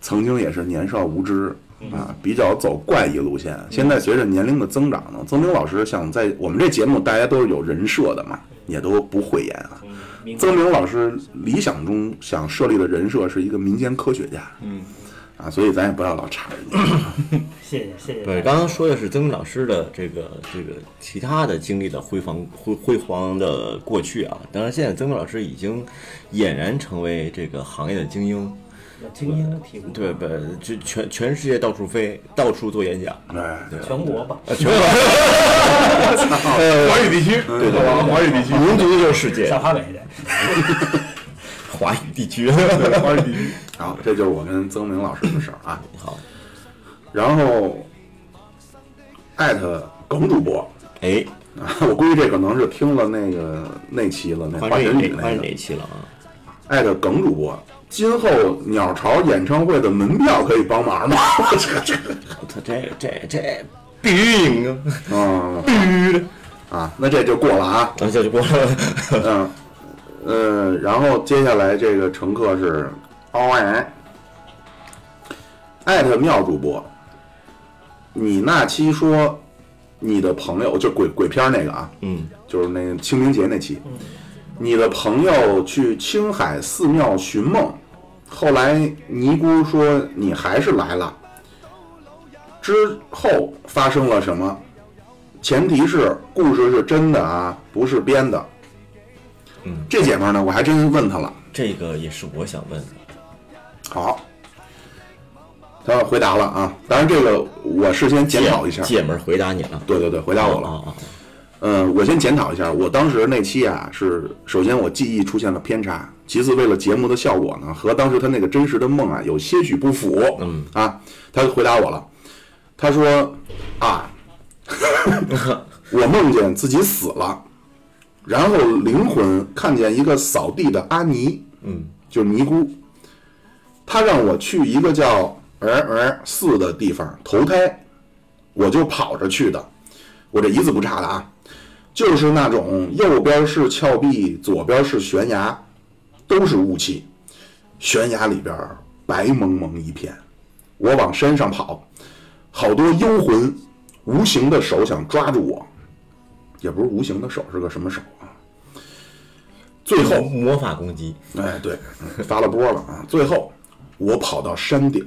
曾经也是年少无知啊，比较走怪异路线。现在随着年龄的增长呢，曾明老师想在我们这节目，大家都是有人设的嘛，也都不讳言啊。曾明老师理想中想设立的人设是一个民间科学家，嗯，啊，所以咱也不要老插人家。谢谢谢谢。对，刚刚说的是曾明老师的这个这个其他的经历的辉煌辉辉煌的过去啊，当然现在曾明老师已经俨然成为这个行业的精英，精英的体，对不？就全全世界到处飞，到处做演讲，哎，全国吧。呃，全国华语地区，对对？华语地区，民族就是世界小，华北的，华语地区。华语地区，好，这就是我跟曾明老师的事儿啊。好，然后艾特耿主播哎，啊，我估计这可能是听了那个那期了，那换华晨这哪换宇那哪期了啊？艾特耿主播。今后鸟巢演唱会的门票可以帮忙吗？我 这这他这这这必须赢啊！嗯，啊，那这就过了啊。咱这就过了。嗯，呃，然后接下来这个乘客是 O N，艾特妙主播，你那期说你的朋友就鬼鬼片那个啊，嗯，就是那个清明节那期，你的朋友去青海寺庙寻梦，后来尼姑说你还是来了，之后发生了什么？前提是故事是真的啊，不是编的。嗯，这姐们儿呢，我还真问她了。这个也是我想问的。好，她回答了啊。当然，这个我事先检讨一下。姐们儿回答你了，对对对，回答我了。啊啊！嗯，我先检讨一下，我当时那期啊，是首先我记忆出现了偏差，其次为了节目的效果呢，和当时他那个真实的梦啊有些许不符。嗯啊，他回答我了，他说啊，我梦见自己死了，然后灵魂看见一个扫地的阿尼，嗯，就是尼姑，他让我去一个叫儿儿寺的地方投胎，我就跑着去的，我这一字不差的啊。就是那种右边是峭壁，左边是悬崖，都是雾气，悬崖里边白蒙蒙一片。我往山上跑，好多幽魂，无形的手想抓住我，也不是无形的手，是个什么手啊？最后，魔法攻击，哎，对，发了波了啊！最后，我跑到山顶，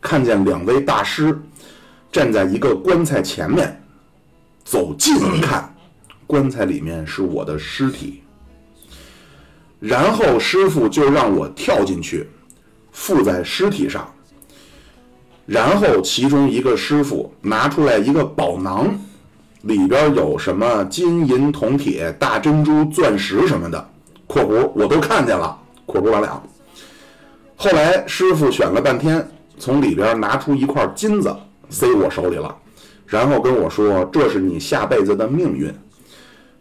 看见两位大师站在一个棺材前面，走近一看，棺材里面是我的尸体。然后师傅就让我跳进去，附在尸体上。然后其中一个师傅拿出来一个宝囊，里边有什么金银铜铁、大珍珠、钻石什么的（括弧我都看见了）（括弧完了）。后来师傅选了半天，从里边拿出一块金子塞我手里了，然后跟我说：“这是你下辈子的命运。”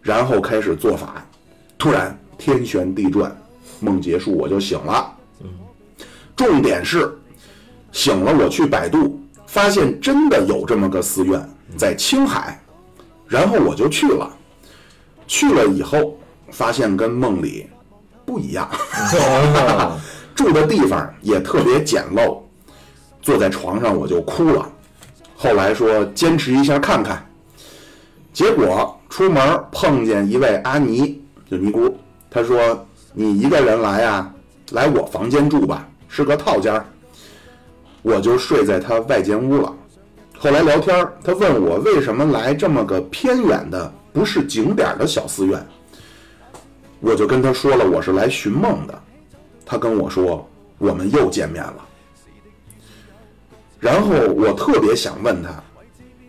然后开始做法，突然天旋地转，梦结束我就醒了。重点是，醒了我去百度，发现真的有这么个寺院在青海，然后我就去了。去了以后，发现跟梦里不一样。住的地方也特别简陋，坐在床上我就哭了。后来说坚持一下看看，结果出门碰见一位阿尼，就尼姑，她说你一个人来呀、来我房间住吧，是个套间儿。我就睡在她外间屋了。后来聊天儿，她问我为什么来这么个偏远的、不是景点的小寺院，我就跟他说了我是来寻梦的。他跟我说：“我们又见面了。”然后我特别想问他：“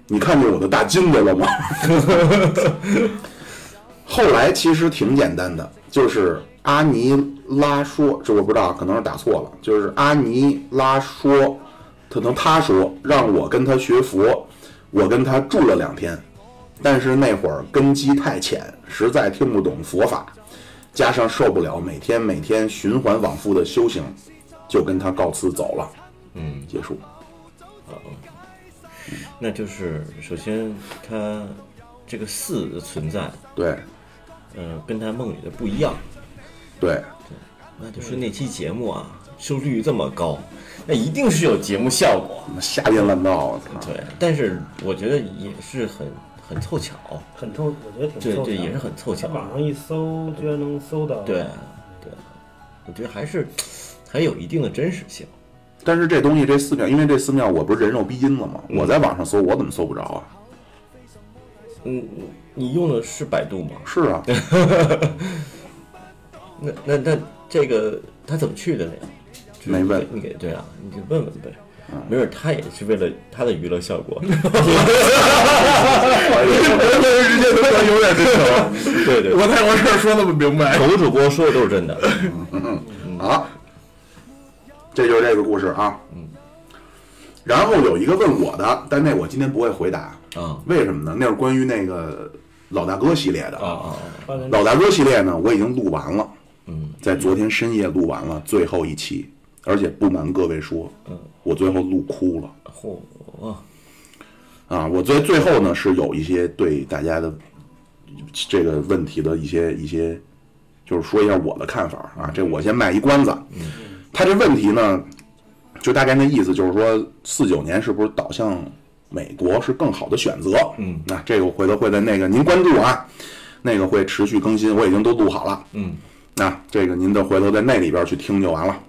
你看见我的大金子了吗？” 后来其实挺简单的，就是阿尼拉说，这我不知道，可能是打错了，就是阿尼拉说，可能他说让我跟他学佛，我跟他住了两天，但是那会儿根基太浅，实在听不懂佛法。加上受不了每天每天循环往复的修行，就跟他告辞走了。嗯，结束。那就是首先他这个寺的存在，对嗯、跟他梦里的不一样。对，那就是那期节目啊，收视率这么高，那一定是有节目效果。瞎编乱造！对，但是我觉得也是很很凑巧，很凑，我觉得挺凑巧。对对，也是很凑巧。网上一搜，居然能搜到。对对，我觉得还是还有一定的真实性。但是这东西这寺庙，因为这寺庙我不是人肉逼金了吗？我在网上搜，我怎么搜不着啊？嗯，你用的是百度吗？是啊，那那那这个他怎么去的呢？就是没问你给对啊，你就问问呗。没准他也是为了他的娱乐效果。人家他妈有点真诚，对对，我在我这儿说那么明白。口主播说的都是真的。啊，这就是这个故事啊。嗯。然后有一个问我的，但那我今天不会回答，啊为什么呢？那是关于那个老大哥系列的啊啊！发现老大哥系列呢，我已经录完了，嗯，在昨天深夜录完了最后一期，而且不瞒各位说，嗯，我最后录哭了嚯，啊！我最最后呢是有一些对大家的这个问题的一些一些，就是说一下我的看法啊。这我先卖一关子，他这问题呢，就大概那意思就是说，四九年是不是导向美国是更好的选择？嗯，那这个我回头会在那个您关注啊，那个会持续更新，我已经都录好了。嗯，那这个您就回头在那里边去听就完了。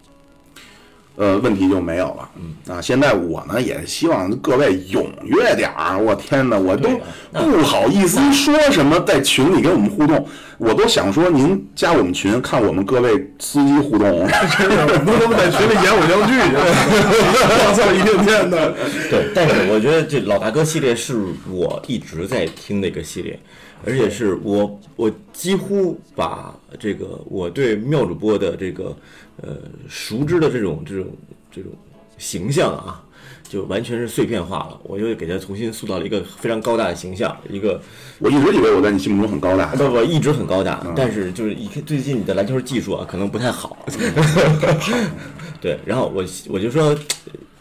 呃，问题就没有了。嗯啊，现在我呢也希望各位踊跃点儿。我天哪，我都不好意思说什么，在群里跟我们互动，我都想说您加我们群，看我们各位司机互动。真的，我们他妈在群里演偶像剧去了，我操，一天天的。对，但是我觉得这老大哥系列是我一直在听的一个系列，而且是我我几乎把这个我对妙主播的这个呃熟知的这种这种这种形象啊，就完全是碎片化了，我又给他重新塑造了一个非常高大的形象，一个我一直以为我在你心目中很高大，不不一直很高大，但是就是一最近你的篮球技术啊，可能不太好。对，然后我我就说，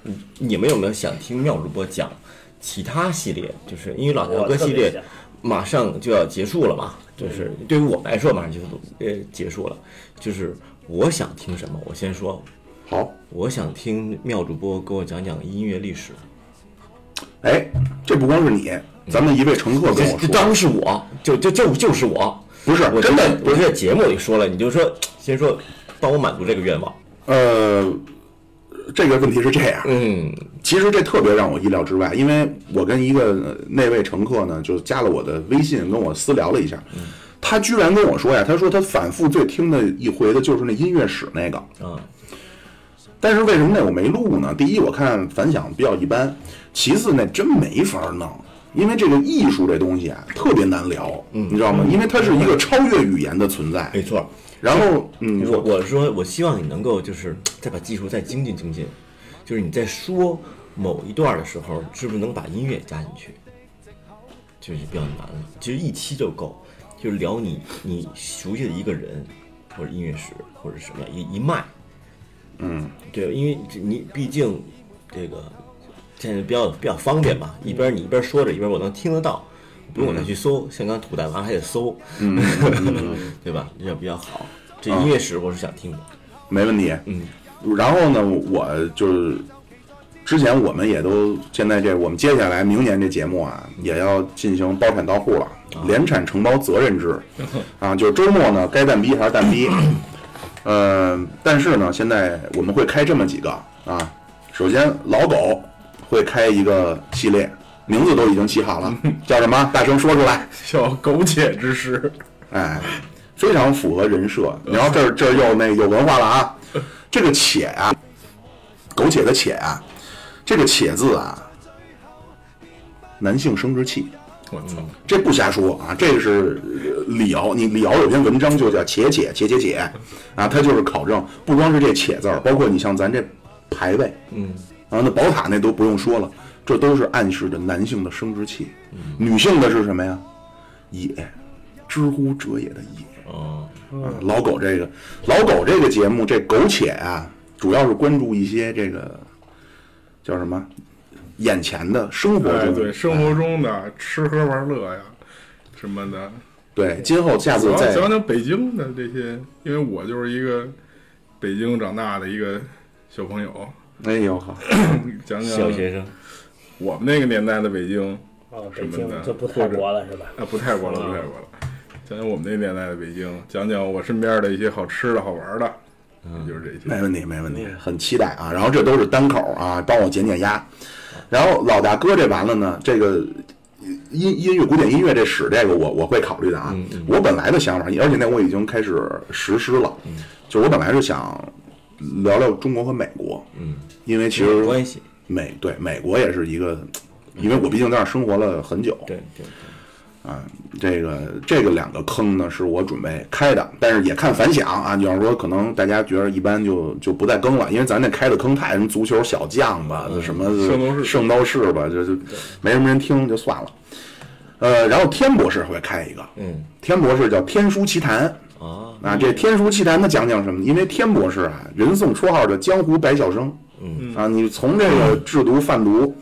你你们有没有想听妙主播讲其他系列？就是因为老大哥系列马上就要结束了嘛，就是对于我们来说马上就呃结束了。就是我想听什么，我先说，好，我想听妙主播给我讲讲音乐历史。哎，这不光是你，咱们一位乘客跟我说，当是我，就就就就是我，不是我真的我在节目里说了，你就说先说帮我满足这个愿望。呃，这个问题是这样，嗯。其实这特别让我意料之外，因为我跟一个呃那位乘客呢，就加了我的微信，跟我私聊了一下，他居然跟我说呀，他说他反复最听的一回的就是那音乐史那个，啊，但是为什么那我没录呢？第一，我看反响比较一般；其次，那真没法弄，因为这个艺术这东西啊，特别难聊，你知道吗？因为它是一个超越语言的存在。没错。然后，嗯，我我说我希望你能够就是再把技术再精进精进，就是你在说某一段的时候，是不是能把音乐加进去？就是比较难了。其实一期就够，就是聊你你熟悉的一个人，或者音乐史，或者什么一一脉。嗯，对，因为这你毕竟这个现在比较比较方便嘛，一边你一边说着，一边我能听得到，不用我再去搜。像刚土大王还得搜，嗯，对吧？这样比较好。这音乐史我是想听的，没问题。嗯，然后呢，我就是之前我们也都现在这我们接下来明年这节目啊，也要进行包产到户了，联产承包责任制啊，就是周末呢该蛋逼还是蛋逼。呃，但是呢，现在我们会开这么几个啊，首先老狗会开一个系列，名字都已经起好了，叫什么？大声说出来。叫苟且之师，哎，非常符合人设。然后这儿这儿又那有文化了啊，这个“且”啊，苟且的“且”啊，这个“且”字啊，男性生殖器，我操，这不瞎说啊，这个是呃李敖，你李敖有篇文章就叫“且且且且且”，啊，他就是考证，不光是这“且”字儿，包括你像咱这排位，嗯，啊，那宝塔那都不用说了，这都是暗示着男性的生殖器，女性的是什么呀？也，知乎者也的也。哦，啊，老狗这个老狗这个节目，这苟且啊，主要是关注一些这个叫什么眼前的生活对，生活中的吃喝玩乐呀，什么的，对，今后下次再讲讲北京的这些，因为我就是一个北京长大的一个小朋友，哎呦好，讲讲小学生，我们那个年代的北京哦，北京什么的就不太国了是吧？啊，不泰国了，不泰国了。讲讲我们那年代的北京，讲讲我身边的一些好吃的好玩的，嗯就是这些。没问题没问题，很期待啊。然后这都是单口啊，帮我减减压。然后老大哥这完了呢，这个音音乐古典音乐这史这个我我会考虑的啊。我本来的想法，而且那我已经开始实施了，就我本来是想聊聊中国和美国，嗯，因为其实关系，美对美国也是一个，因为我毕竟在那儿生活了很久，对对啊，这个这个两个坑呢是我准备开的，但是也看反响啊。你要是说可能大家觉得一般就就不再更了，因为咱这开的坑太什么足球小将吧，什么圣斗士圣斗士吧，就就没什么人听就算了。呃，然后天博士会开一个，嗯天博士叫《天书奇谈》啊，啊，这《天书奇谈》他讲讲什么？因为天博士啊，人送绰号叫江湖百晓生，嗯啊，你从这个制毒贩毒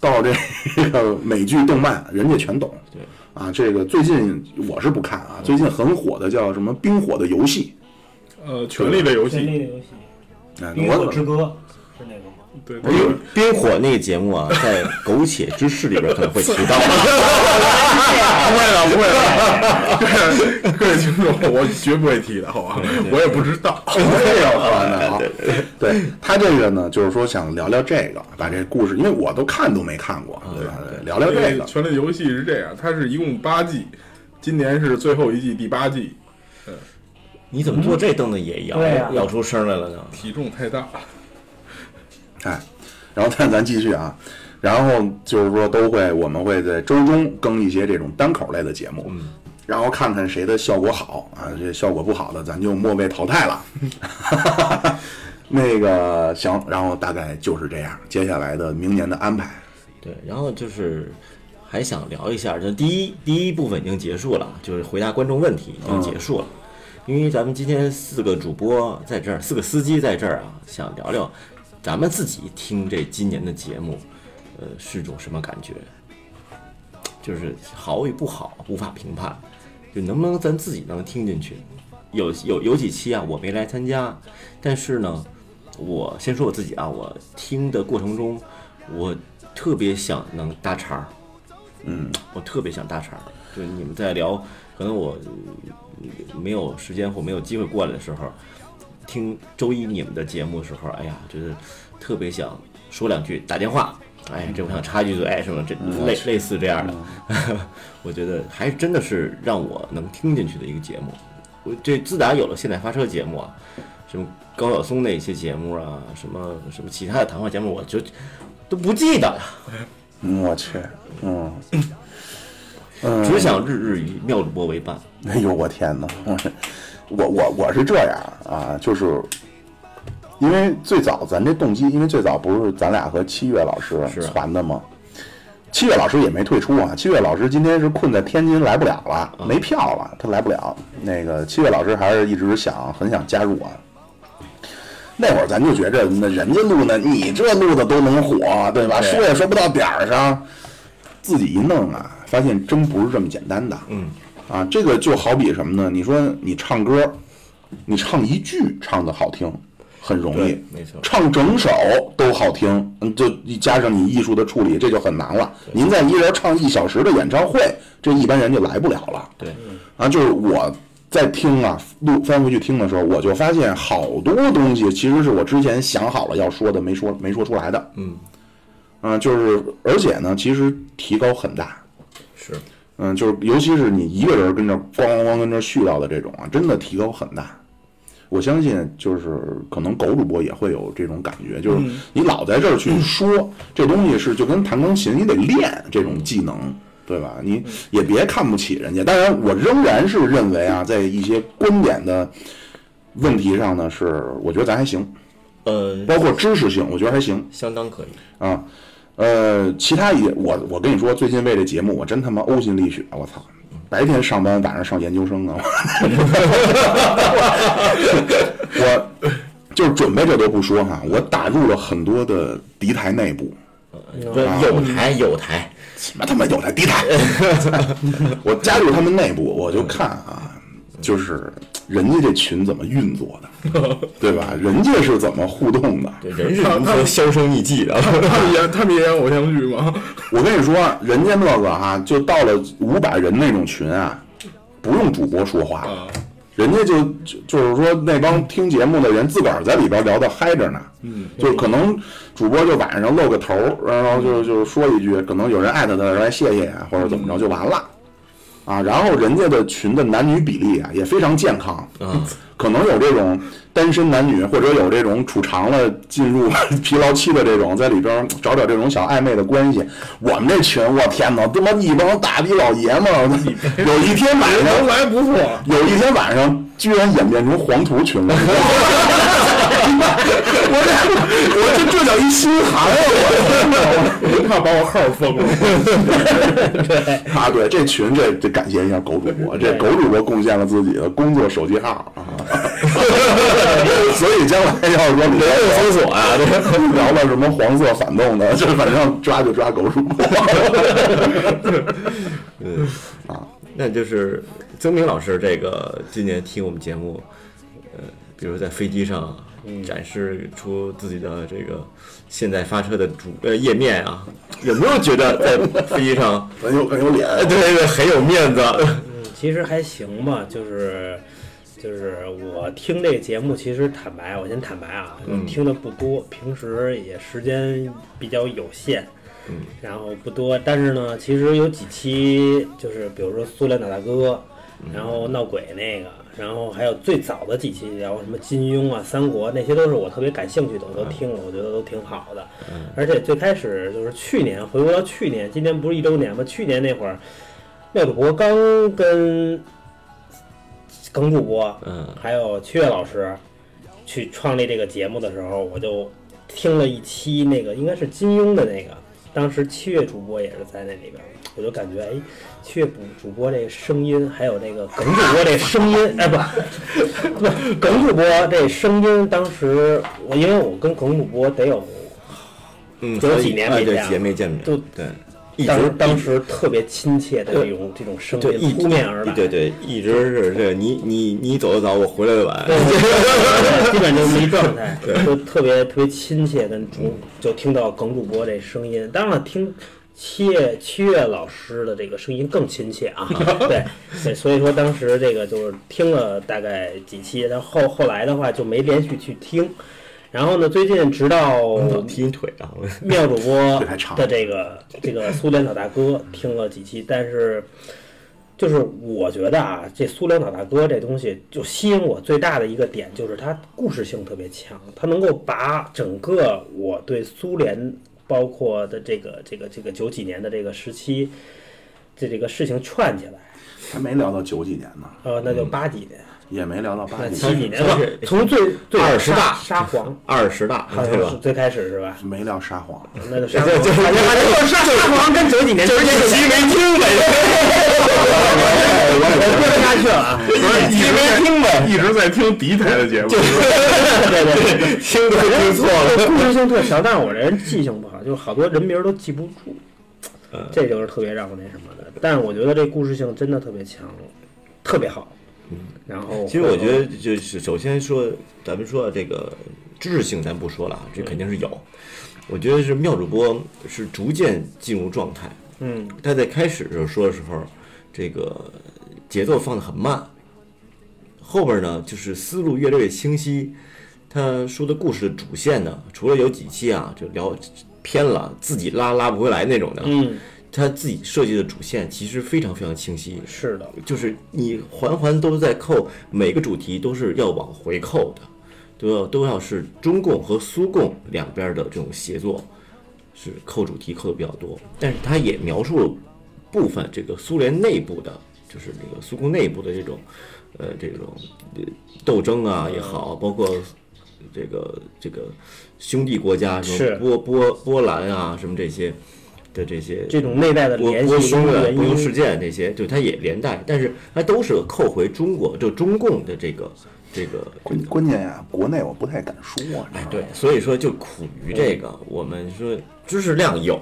到这个美剧动漫，人家全懂。对啊，这个最近我是不看啊，最近很火的叫什么《冰火的游戏呃，权力的游戏，权力的游戏，》哎，冰火我之歌是那个吗？对，冰冰火那个节目啊，在《苟且之事》里边可能会提到。不会了，不会了，对各位听众，我绝不会提的，好吧？我也不知道。这有可能啊。对他这个呢，就是说想聊聊这个，把这故事，因为我都看都没看过，对吧？对聊聊这个。权力游戏是这样，它是一共八季，今年是最后一季第八季，你怎么坐这凳子也摇对呀摇出声来了呢？体重太大，哎，然后但咱继续啊，然后就是说都会，我们会在周中更一些这种单口类的节目，嗯，然后看看谁的效果好啊，这效果不好的咱就末位淘汰了。那个行，然后大概就是这样，接下来的明年的安排。对，然后就是还想聊一下，这第一第一部分已经结束了，就是回答观众问题已经结束了。因为咱们今天四个主播在这儿，四个司机在这儿啊，想聊聊咱们自己听这今年的节目，呃，是种什么感觉？就是好与不好无法评判，就能不能咱自己能听进去？有有有几期啊，我没来参加，但是呢，我先说我自己啊，我听的过程中，我特别想能搭茬儿，嗯，我特别想搭茬儿。就你们在聊，可能我呃没有时间或没有机会过来的时候，听周一你们的节目的时候，哎呀，觉得特别想说两句，打电话，哎，这我想插一句嘴，哎，什么这类类似这样的，我觉得还真的是让我能听进去的一个节目。我这自打有了现代发车节目啊，什么高晓松那些节目啊，什么什么其他的谈话节目，我就都不记得了，嗯我去，嗯，嗯，只想日日与妙主播为伴。哎呦我天哪！我我我是这样啊，就是因为最早咱这动机，因为最早不是咱俩和七月老师传的吗？七月老师也没退出啊，七月老师今天是困在天津来不了了，没票了，他来不了。那个七月老师还是一直想很想加入啊。那会儿咱就觉着，那人家录呢，你这录的都能火，对吧？对说也说不到点儿上，自己一弄啊，发现真不是这么简单的。嗯，啊，这个就好比什么呢？你说你唱歌，你唱一句唱的好听，很容易，没错唱整首都好听，嗯，就一加上你艺术的处理，这就很难了。您在一人唱一小时的演唱会，这一般人就来不了了。对，啊，就是我在听啊，录翻回去听的时候，我就发现好多东西其实是我之前想好了要说的，没说没说出来的。嗯，啊，就是而且呢，其实提高很大。是，嗯，就是尤其是你一个人跟这儿咣咣咣跟这儿絮叨的这种啊，真的提高很大。我相信，就是可能狗主播也会有这种感觉，就是你老在这儿去说这东西是就跟弹钢琴，你得练这种技能，对吧？你也别看不起人家。当然，我仍然是认为啊，在一些观点的问题上呢，是我觉得咱还行，呃，包括知识性，我觉得还行。相当可以。啊，呃，其他一我我跟你说，最近为这节目，我真他妈呕心沥血，我操！白天上班，晚上上研究生呢。我就是准备这都不说哈，我打入了很多的敌台内部，有台有台，什么他妈有台敌台，我加入他们内部，我就看啊，就是人家这群怎么运作的，对吧？人家是怎么互动的？对人是如何销声匿迹的。他们演他们也演偶像剧吗？我跟你说，人家那个哈、就到了五百人那种群啊，不用主播说话，人家就就就是说那帮听节目的人自个儿在里边聊的嗨着呢。嗯，就是可能主播就晚上露个头，然后就就说一句，可能有人艾特他说哎谢谢呀，或者怎么着就完了。啊，然后人家的群的男女比例啊也非常健康，嗯，可能有这种单身男女，或者有这种处长了进入疲劳期的这种，在里边找找这种小暧昧的关系。我们这群，我天哪，他妈一帮大逼老爷们儿，有一天晚能上，来不错，有一天晚上居然演变成黄图群了。我这我这这叫一心寒啊！我我怕把我号封了。啊，对，这群这这感谢一下狗主播，这狗主播贡献了自己的工作手机号啊，所以将来要是说聊搜索啊，这聊了什么黄色反动的，就反正抓就抓狗主播。那就是曾明老师这个今年听我们节目，呃，比如在飞机上展示出自己的这个现在发车的主呃页面啊，有没有觉得在飞机上 很有很有脸，呃对对很有面子？嗯，其实还行吧，就是就是我听这个节目，其实坦白，我先坦白啊，嗯。听的不多，平时也时间比较有限，嗯，然后不多，但是呢，其实有几期就是比如说苏联老大哥，然后闹鬼那个，然后还有最早的几期聊什么金庸啊、三国，那些都是我特别感兴趣的，我都听了，我觉得都挺好的。而且最开始就是去年，回归到去年，今年不是一周年吗？去年那会儿，廖主播刚跟耿主播，嗯还有七月老师去创立这个节目的时候，我就听了一期那个应该是金庸的那个，当时七月主播也是在那里边，我就感觉哎，七月主主播这个声音，还有这个耿主播这声音，哎不不，耿主播这声音，当时我因为我跟耿主播得有嗯，有几年没见了几年没见面，都对，一直当当时特别亲切的这种这种声音扑面而来，对对，一直是这个你你你走的早，我回来的晚，对，基本就没状态，就特别特别亲切，跟主就听到耿主播这声音。当然了，听七月七月老师的这个声音更亲切啊，对对，所以说当时这个就是听了大概几期，然后后后来的话就没连续去听，然后呢，最近直到老踢你腿啊！我妙主播的这个 这个苏联老大哥听了几期，但是就是我觉得啊，这苏联老大哥这东西就吸引我最大的一个点就是它故事性特别强，它能够把整个我对苏联包括的这个这个这个九几年的这个时期这这个事情串起来，还没聊到九几年呢，呃，那就八几年，也没聊到八几年，七几年吧，从最最二十大沙沙皇。二十大好？像是最开始是吧？没聊沙皇。那就沙皇，反正反正沙沙皇跟九几年之间一期没听呗，我过不下去了啊！不是一直没听呗，一直在听敌台的节目。对对对，听都听错了。故事性特强，但是我这人记性不好，就是好多人名儿都记不住，嗯这就是特别让我那什么的。但是我觉得这故事性真的特别强，特别好。然后其实我觉得就是首先说，咱们说这个知识性咱不说了啊，这肯定是有。我觉得是妙主播是逐渐进入状态，嗯，他在开始的时候说的时候，这个节奏放得很慢，后边呢就是思路越来越清晰。他说的故事的主线呢，除了有几期啊就聊偏了，自己拉拉不回来那种的，嗯，他自己设计的主线其实非常非常清晰，是的，就是你环环都在扣，每个主题都是要往回扣的，都要都要是中共和苏共两边的这种协作，是扣主题扣的比较多。但是他也描述了部分这个苏联内部的，就是这个苏共内部的这种，呃，这种呃斗争啊也好，包括这个这个兄弟国家什是么波波波兰啊什么这些的这些这种内在的联系跟原因波叔事件这些，对它也连带，但是它都是扣回中国，就中共的这个这个关关键呀，国内我不太敢说。哎，对，所以说就苦于这个，我们说知识量有，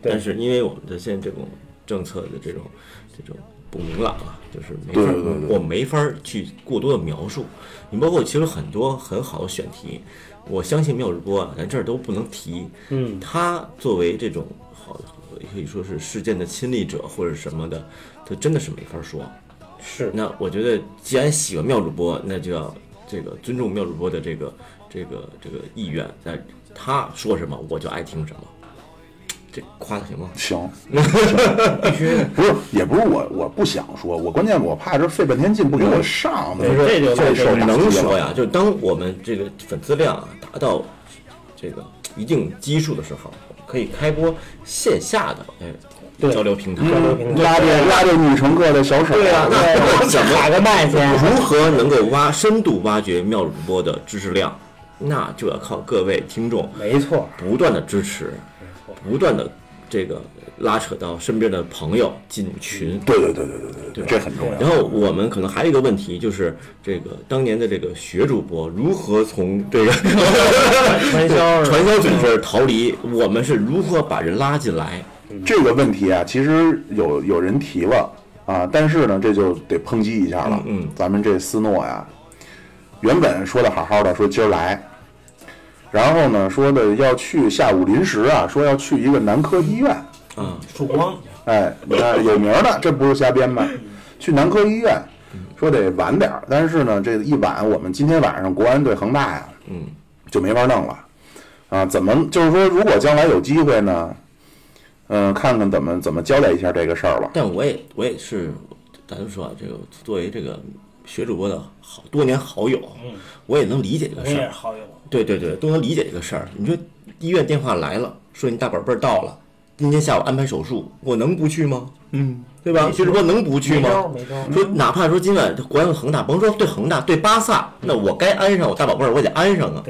对但是因为我们的现在这种政策的这种这种不明朗啊，就是没法，对对对对我没法去过多的描述。你包括其实很多很好的选题，我相信妙主播啊，咱这儿都不能提。嗯，他作为这种好可以说是事件的亲历者或者什么的，他真的是没法说。是那我觉得，既然喜欢妙主播，那就要这个尊重妙主播的这个这个这个意愿，那他说什么我就爱听什么，这夸的行吗？行，必须不是，也不是我我不想说，我关键我怕这费半天劲不给我上，对这就这受打击能说。呀，就是当我们这个粉丝量啊达到这个一定基数的时候，可以开播线下的哎对交流平台。交流平台。拉着拉着女乘客的小手，对啊，那，怎么打个麦去。如何能够挖深度挖掘妙主播的知识量？那就要靠各位听众没错，不断的支持，不断的这个拉扯到身边的朋友进群。对对对对对对对，这很重要。然后我们可能还有一个问题，就是这个当年的这个学主播如何从这个 传销传销组织逃离？我们是如何把人拉进来？这个问题啊，其实有有人提了啊，但是呢，这就得抨击一下了。嗯嗯咱们这斯诺呀，原本说的好好的，说今儿来，然后呢，说的要去下午临时啊，说要去一个男科医院。啊，曙光，哎，你看有名儿的，这不是瞎编吧？去男科医院，说得晚点儿，但是呢，这一晚我们今天晚上国安对恒大呀，嗯，就没法弄了，啊，怎么就是说，如果将来有机会呢，嗯、看看怎么怎么交代一下这个事儿吧。但我也我也是，咱就说啊，这个作为这个学主播的好多年好友，我也能理解这个事儿。也是好友。对对对，都能理解这个事儿。你说医院电话来了，说你大宝贝儿到了，今天下午安排手术，我能不去吗？嗯，对吧？就是说能不去没招吗？没招。说哪怕说今晚国安恒大，甭说对恒大，对巴萨，那我该安上我大宝贝儿，我得安上啊，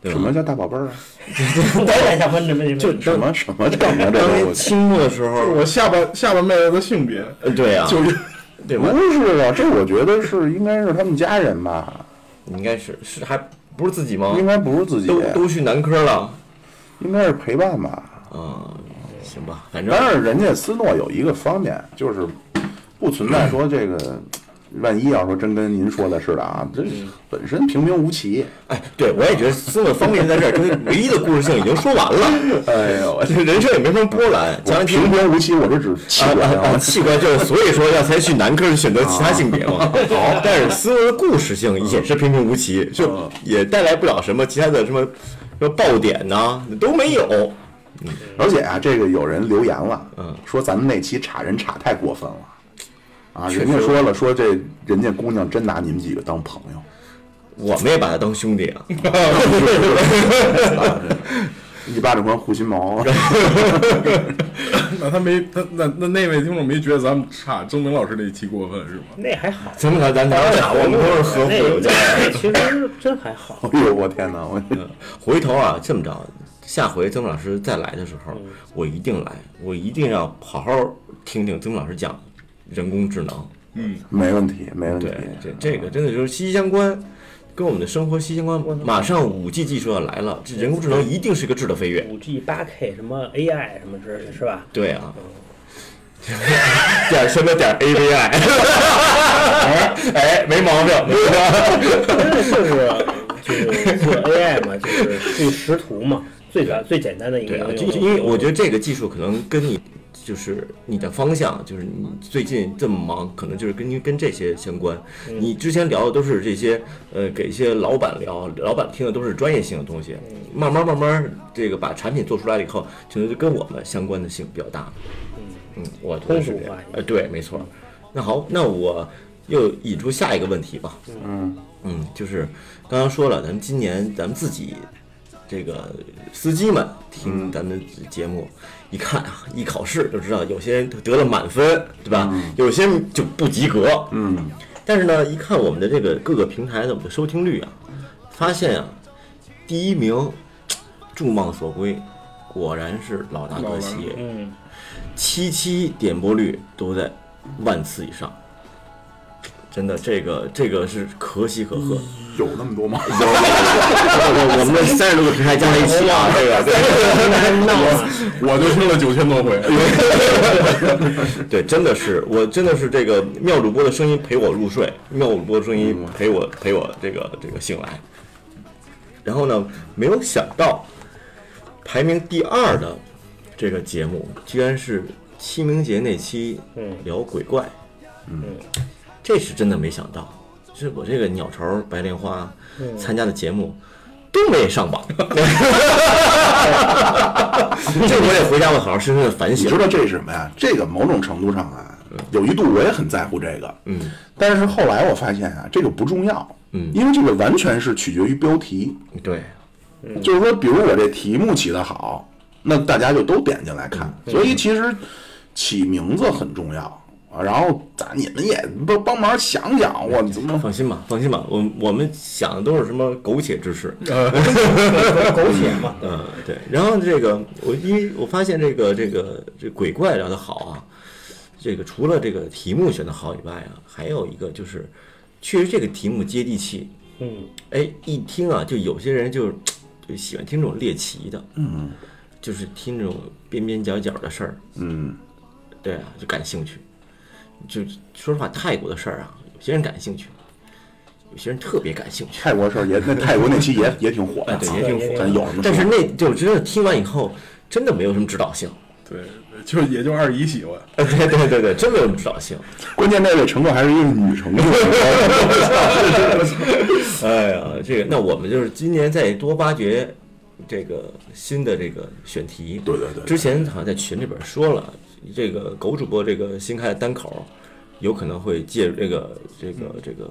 对，什么叫大宝贝儿啊？我也想问这么就什么什么整啊？这当年清末的时候，我下半下半辈子的性别呃对啊，就是对吧？不是啊，这我觉得是应该是他们家人吧，应该是是还不是自己吗？应该不是自己，都都去男科了，应该是陪伴吧。啊，行吧，反正但是人家斯诺有一个方面，就是不存在说这个万一要说真跟您说的似的啊，这本身平平无奇。哎，对我也觉得斯诺方面在这儿，就是唯一的故事性已经说完了。哎呦，人生也没什么波澜，讲完平平无奇，我是指器啊官啊啊！器官就是，所以说要才去男科是选择其他性别嘛。好，但是斯诺的故事性也是平平无奇，就也带来不了什么其他的什么什么爆点呐、都没有。而且啊，这个有人留言了，嗯。说咱们那期查人查太过分了，啊，人家说了，说这人家姑娘真拿你们几个当朋友，我们也把她当兄弟啊。一巴掌关护心毛，那他没他那那那位听众没觉得咱们差曾明老师那一期过分是吗？那还好，咱们咱咱咱俩，我们都是合伙有家。那其实真还好。哎呦我天哪，我回头啊，这么着，下回曾老师再来的时候，我一定来，我一定要好好听听曾老师讲人工智能。嗯没问题，没问题对，，这这个真的就是息息相关，跟我们的生活息息相关。马上五 G 技术要来了，这人工智能一定是个质的飞跃。五 G、八 K 什么 AI 什么之类的，是吧？对啊，点什么点 AVI，哎哎，没毛病，没毛病。真的就是就是做 AI 嘛，就是去识图嘛，最短最简单的一个对啊，因为我觉得这个技术可能跟你就是你的方向，就是你最近这么忙，可能就是跟跟这些相关。你之前聊的都是这些，呃，给一些老板聊，老板听的都是专业性的东西。慢慢慢慢，这个把产品做出来了以后，可能就跟我们相关的性比较大。嗯嗯，我觉得是这样通俗化一。点呃，对，没错。那好，那我又引出下一个问题吧。嗯嗯，就是刚刚说了，咱们今年咱们自己这个司机们听咱们节目，一看啊，一考试就知道，有些人得了满分，对吧？有些人就不及格。嗯，但是呢，一看我们的这个各个平台的我们的收听率啊，发现啊，第一名众望所归，果然是老大哥企业，嗯，七期点播率都在万次以上。真的，这个这个是可喜可贺。有那么多吗？有有有，我们的三十多个平台加在一起啊，这个对我就听了九千多回，对，真的是我真的是这个妙主播的声音陪我入睡，妙主播的声音陪我陪我这个这个醒来。然后呢，没有想到排名第二的这个节目，居然是清明节那期嗯聊鬼怪，嗯，这是真的没想到，是我这个鸟巢白莲花参加的节目。都没上榜，这我得回家，我好好深深的反省。你知。道这是什么呀？这个某种程度上啊，有一度我也很在乎这个，嗯，但是后来我发现啊，这个不重要，嗯。因为这个完全是取决于标题，对，就是说，比如我这题目起得好，那大家就都点进来看，所以其实起名字很重要。啊。然后咱你们也帮帮忙想想，我怎么放心吧，放心吧，我我们想的都是什么苟且之事。苟且嘛，嗯，对。然后这个我因为我发现这个这个这鬼怪聊得好啊，这个除了这个题目选的好以外啊，还有一个就是，确实这个题目接地气。嗯，哎，一听啊，就有些人就就喜欢听这种猎奇的，嗯就是听这种边边角角的事儿，嗯对啊，就感兴趣。就说实话，泰国的事儿啊，有些人感兴趣，有些人特别感兴趣。泰国事儿也那泰国那期也也挺火的哎，啊，对，也挺火。的有什么但是那就真的听完以后，真的没有什么指导性。对，就也就二姨喜欢。呃对对对对，真没有什么指导性。关键那位乘客还是一个女乘客，哎呀，这个那我们就是今年再多挖掘这个新的这个选题。对对对之前好像在群里边说了，这个狗主播这个新开的单口，有可能会介入这个这个这个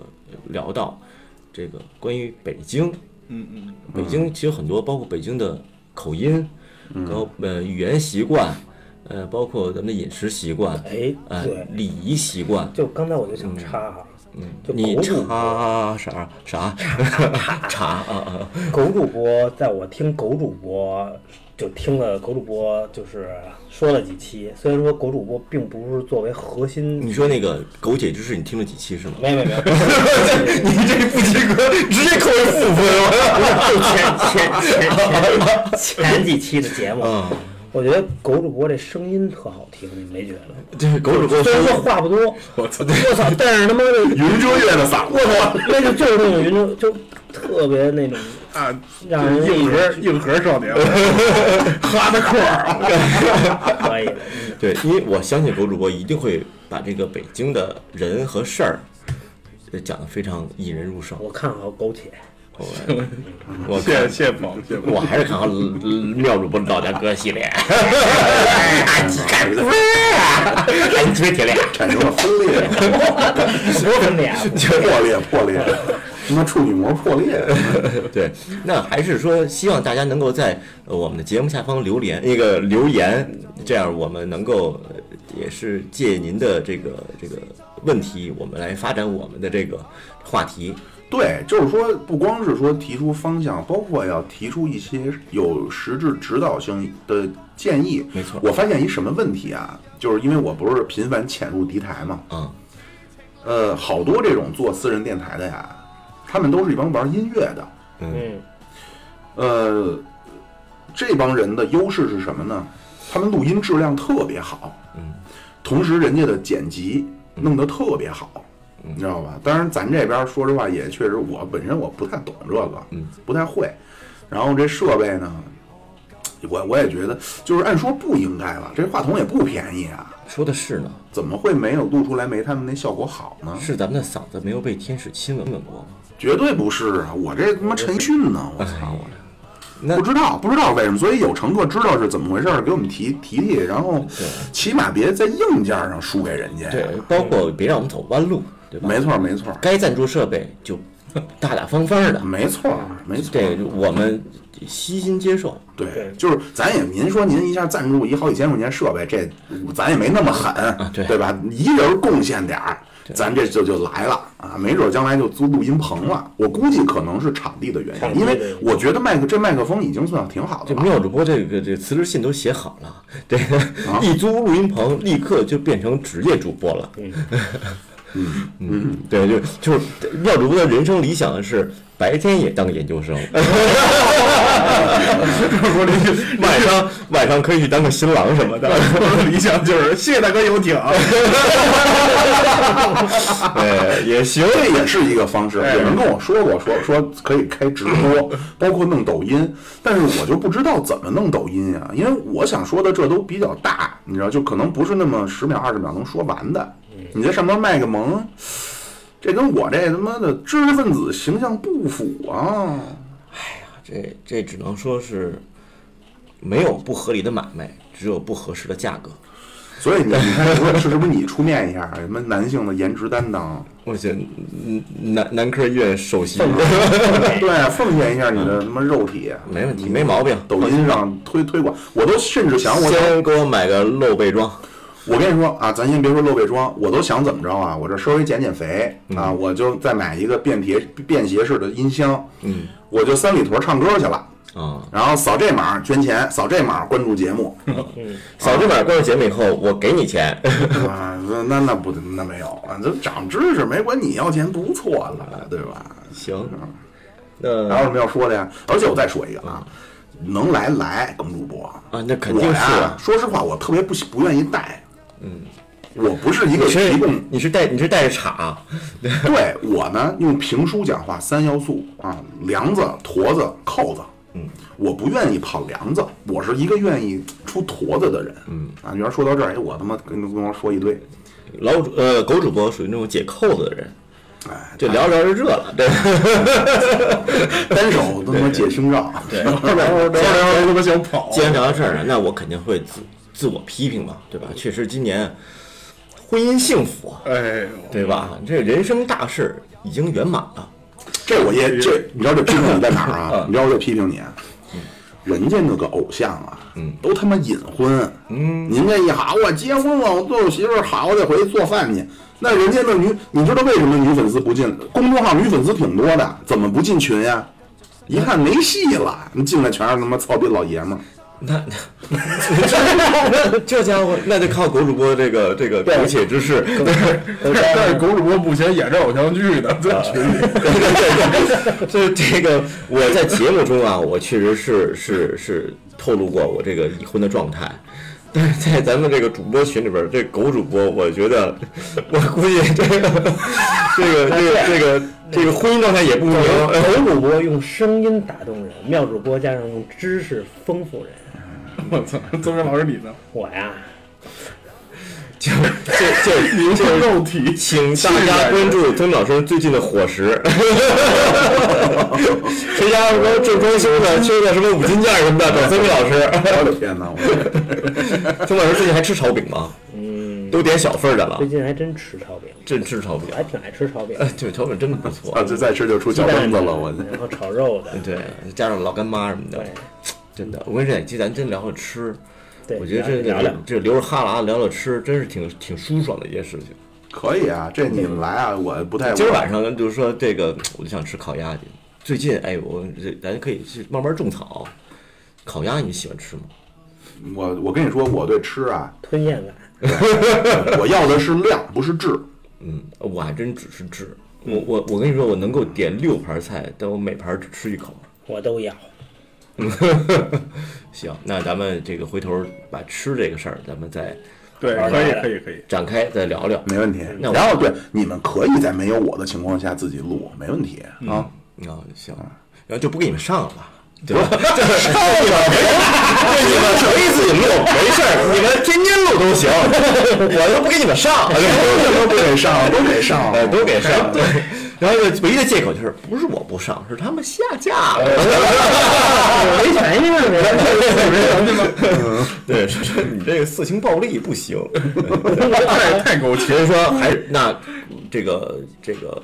聊到这个关于北京。嗯嗯，北京其实很多，包括北京的口音，然后呃语言习惯，呃包括咱们的饮食习惯，哎，呃对，礼仪习惯。就刚才我就想插哈，嗯，就你狗主播查啥啥 插啊啊！狗主播，在我听狗主播就听了狗主播就是说了几期，虽然说狗主播并不是作为核心，你说那个狗姐之事，你听了几期是吗？没有没有没有，你这不及格，直接扣了负分就前前前前前几期的节目，啊！我觉得狗主播这声音特好听，你没觉得？对，狗主播虽然说话不多，我操，我操，但是他妈的，云遮月的嗓我操，那就就是那种云中就特别那种啊，让人硬核硬核少年，哈的块儿，可以对，因为我相信狗主播一定会把这个北京的人和事儿呃讲得非常引人入胜。我看好狗铁，我我谢谢宝，谢谢宝。我还是看好呃妙主播的老家哥系列。你特别铁链，产生了分裂，什么分裂？破裂破裂，他妈处女膜破裂。对，那还是说希望大家能够在呃我们的节目下方留言，那个留言，这样我们能够呃也是借您的这个这个问题，我们来发展我们的这个话题。对，就是说，不光是说提出方向，包括要提出一些有实质指导性的建议。没错我发现一什么问题啊？就是因为我不是频繁潜入敌台嘛，嗯，呃，好多这种做私人电台的呀，他们都是一帮玩音乐的，嗯嗯，呃，这帮人的优势是什么呢？他们录音质量特别好，嗯，同时人家的剪辑弄得特别好，你知道吧？当然，咱这边说实话也确实，我本身我不太懂这个，嗯，不太会。然后这设备呢，我我也觉得，就是按说不应该吧，这话筒也不便宜啊，说的是呢，怎么会没有录出来没他们那效果好呢？是咱们的嗓子没有被天使亲吻吻过吗？绝对不是啊！我这他妈陈奕迅呢，我操我！那不知道，不知道为什么，所以有乘客知道是怎么回事儿，给我们提提提，然后起码别在硬件上输给人家。对，包括别让我们走弯路，对吧？没错，没错，该赞助设备就大大方方的，没错，没错。这我们悉心接受。对对，就是咱也，您说您一下赞助一好几千块钱设备，这咱也没那么狠，对对吧？一人贡献点儿，咱这就就来了啊！没准将来就租录音棚了。我估计可能是场地的原因，因为我觉得麦克这麦克风已经算挺好的这了。妙主播这个这辞职信都写好了，这个一租录音棚，立刻就变成职业主播了。嗯 嗯，对，就就是妙主播的人生理想是白天也当研究生，晚上晚上可以去当个新郎什么的。我的理想就是谢谢大哥游艇，对，也行。这也是一个方式，有人跟我说过，说说可以开直播，包括弄抖音，但是我就不知道怎么弄抖音呀，因为我想说的这都比较大，你知道，就可能不是那么十秒二十秒能说完的。你在上面卖个萌，这跟我这他妈的知识分子形象不符啊！哎呀这这只能说是没有不合理的买卖，只有不合适的价格。所以你你看，说是是不是你出面一下，什么男性的颜值担当，我觉得嗯男男科医院首席，对，奉献一下你的什么肉体，没问题，没毛病。抖音上推推广，我都甚至想，我先给我买个露背装，我跟你说啊，咱先别说露背装，我都想怎么着啊？我这稍微减减肥啊，我就再买一个便携便携式的音箱，嗯我就三里屯唱歌去了，啊，然后扫这码捐钱，扫这码关注节目扫这码关注节目以后，我给你钱。啊，那那那不那没有啊，这长知识没管你要钱不错了，对吧？行，那还有什么要说的呀？而且我再说一个啊，能来来耿主播，啊，那肯定我是呀，说实话，我特别不喜不愿意带，嗯，我不是一个提供你是带你是带着叉，对我呢，用评书讲话三要素啊，梁子、坨子、扣子。嗯，我不愿意跑梁子，我是一个愿意出坨子的人。嗯。啊，你要说到这儿，哎，我他妈跟跟我说一堆，老主呃狗主播属于那种解扣子的人，哎，这聊着聊着热了，对，单手都他妈解胸罩。对。聊着聊着他妈想跑，既然聊到这儿了，那我肯定会自自我批评嘛，对吧？确实今年婚姻幸福啊，哎，对吧？这人生大事已经圆满了，这我也这，你知道这批评你在哪儿啊？你知道我这批评你啊？人家那个偶像啊，嗯，都他妈隐婚，嗯，您这一好，我结婚了，我对我媳妇儿好，我得回去做饭去。那人家那女，你知道为什么女粉丝不进？公众号女粉丝挺多的，怎么不进群呀？一看没戏了，你进来全是他妈操逼老爷们儿。那 那这家伙那就靠狗主播这个这个苟且之事，但是狗主播目前演着偶像剧呢，在群里。这这个我在节目中啊，我确实是是是透露过我这个已婚的状态。但是在咱们这个主播群里边，这狗主播，我觉得，我估计这个，这个，这个，这个，这个婚姻状态也不明。狗主播用声音打动人，妙主播加上用知识丰富人。我操，曾明老师你呢？我呀，就就就灵魂肉体，请大家关注曾老师最近的伙食。谁家什么正装修的，缺个什么五金件什么的，找曾明老师。我的天哪！我 曾老师最近还吃炒饼吗？嗯，都点小份儿的了最，近还真吃炒饼，真吃炒饼我。还挺爱吃炒饼，哎，对，炒饼真的不错啊，。这再吃就出脚崩子了，我然后炒肉的，对，加上老干妈什么的对，真的。我跟你说，这咱真聊聊吃，对，我觉得这聊聊这这流着哈喇子聊聊吃，真是挺挺舒爽的一件事情。可以啊，这你们来啊，我不太今儿晚上咱就是说这个，我就想吃烤鸭去。最近哎，我这咱可以去慢慢种草。烤鸭你喜欢吃吗？我我跟你说，我对吃啊，吞咽感。我要的是量，不是质。嗯，我还真只是质。我我我跟你说，我能够点六盘菜，但我每盘只吃一口。我都要。行，那咱们这个回头把吃这个事儿，咱们再对，可以，可以，可以。展开再聊聊。没问题。那然后对，你们可以在没有我的情况下自己录，没问题啊。啊，行，然后就不给你们上了吧？对吧？上了，对你们可以自己录，没事儿，你们天天录都行，我又不给你们上，都给上，都给上，呃，都给上。对，然后，唯一的借口就是不是我不上，是他们下架了。没权限了，对，说说你这个色情暴力不行。太太狗其血实说还是那这个这个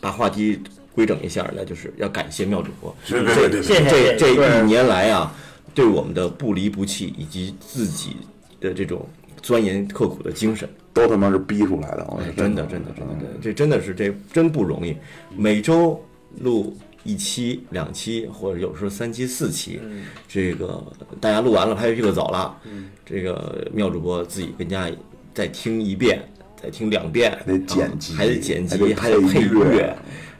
把话题规整一下，那就是要感谢妙主播。对对对对谢谢这这一年来啊，对我们的不离不弃以及自己的这种钻研刻苦的精神，都他妈是逼出来的，我哎，真的。真的真的真的，这真的是这真不容易。每周录一期、两期，或者有时候三期、四期，这个大家录完了拍屁股走了，这个妙主播自己跟家再听一遍，再听两遍，还得剪辑还得剪辑，还得配乐，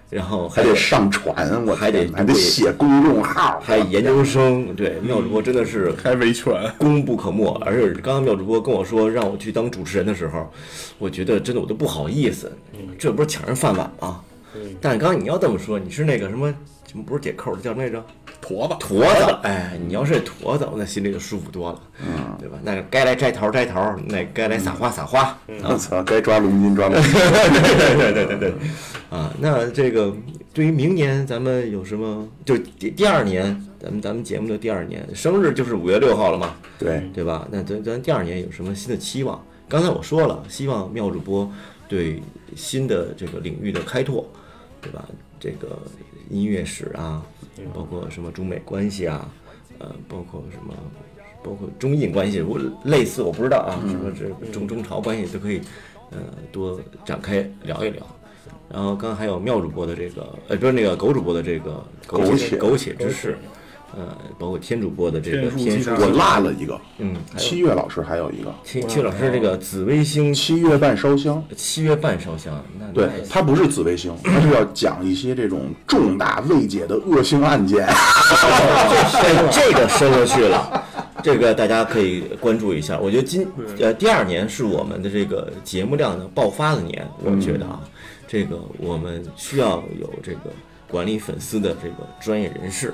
然后还还得上传，我还得还得写公众号，还研究生，对妙主播真的是还维权，功不可没。而且刚刚妙主播跟我说让我去当主持人的时候，我觉得真的我都不好意思，这不是抢人饭碗吗？但是刚刚你要这么说，你是那个什么什么不是解扣的叫什么来着？坨子。坨子，哎，你要是坨子，那心里就舒服多了，嗯，对吧？那该来摘桃摘桃，那该来撒花撒花，我操，该抓龙筋抓龙筋。对对对对对，啊，那这个对于明年咱们有什么？就第第二年，咱们咱们节目的第二年生日就是五月六号了嘛，对，对吧？那咱咱第二年有什么新的期望？刚才我说了，希望妙主播对新的这个领域的开拓，对吧？这个音乐史啊，包括什么中美关系啊，呃，包括什么，包括中印关系，我类似我不知道啊，什么这中中朝关系都可以，呃，多展开聊一聊。然后刚刚还有妙主播的这个，呃，不是那个狗主播的这个苟苟且苟且之事，呃，包括天主播的这个天书我落了一个，嗯，七月老师还有一个七七老师这个紫微星七月半烧香。七月半烧香，那对那，它不是紫微星，它是要讲一些这种重大未解的恶性案件。这 这个深了去了，这个大家可以关注一下。我觉得今呃第二年是我们的这个节目量的爆发的年，我觉得啊，这个我们需要有这个管理粉丝的这个专业人士。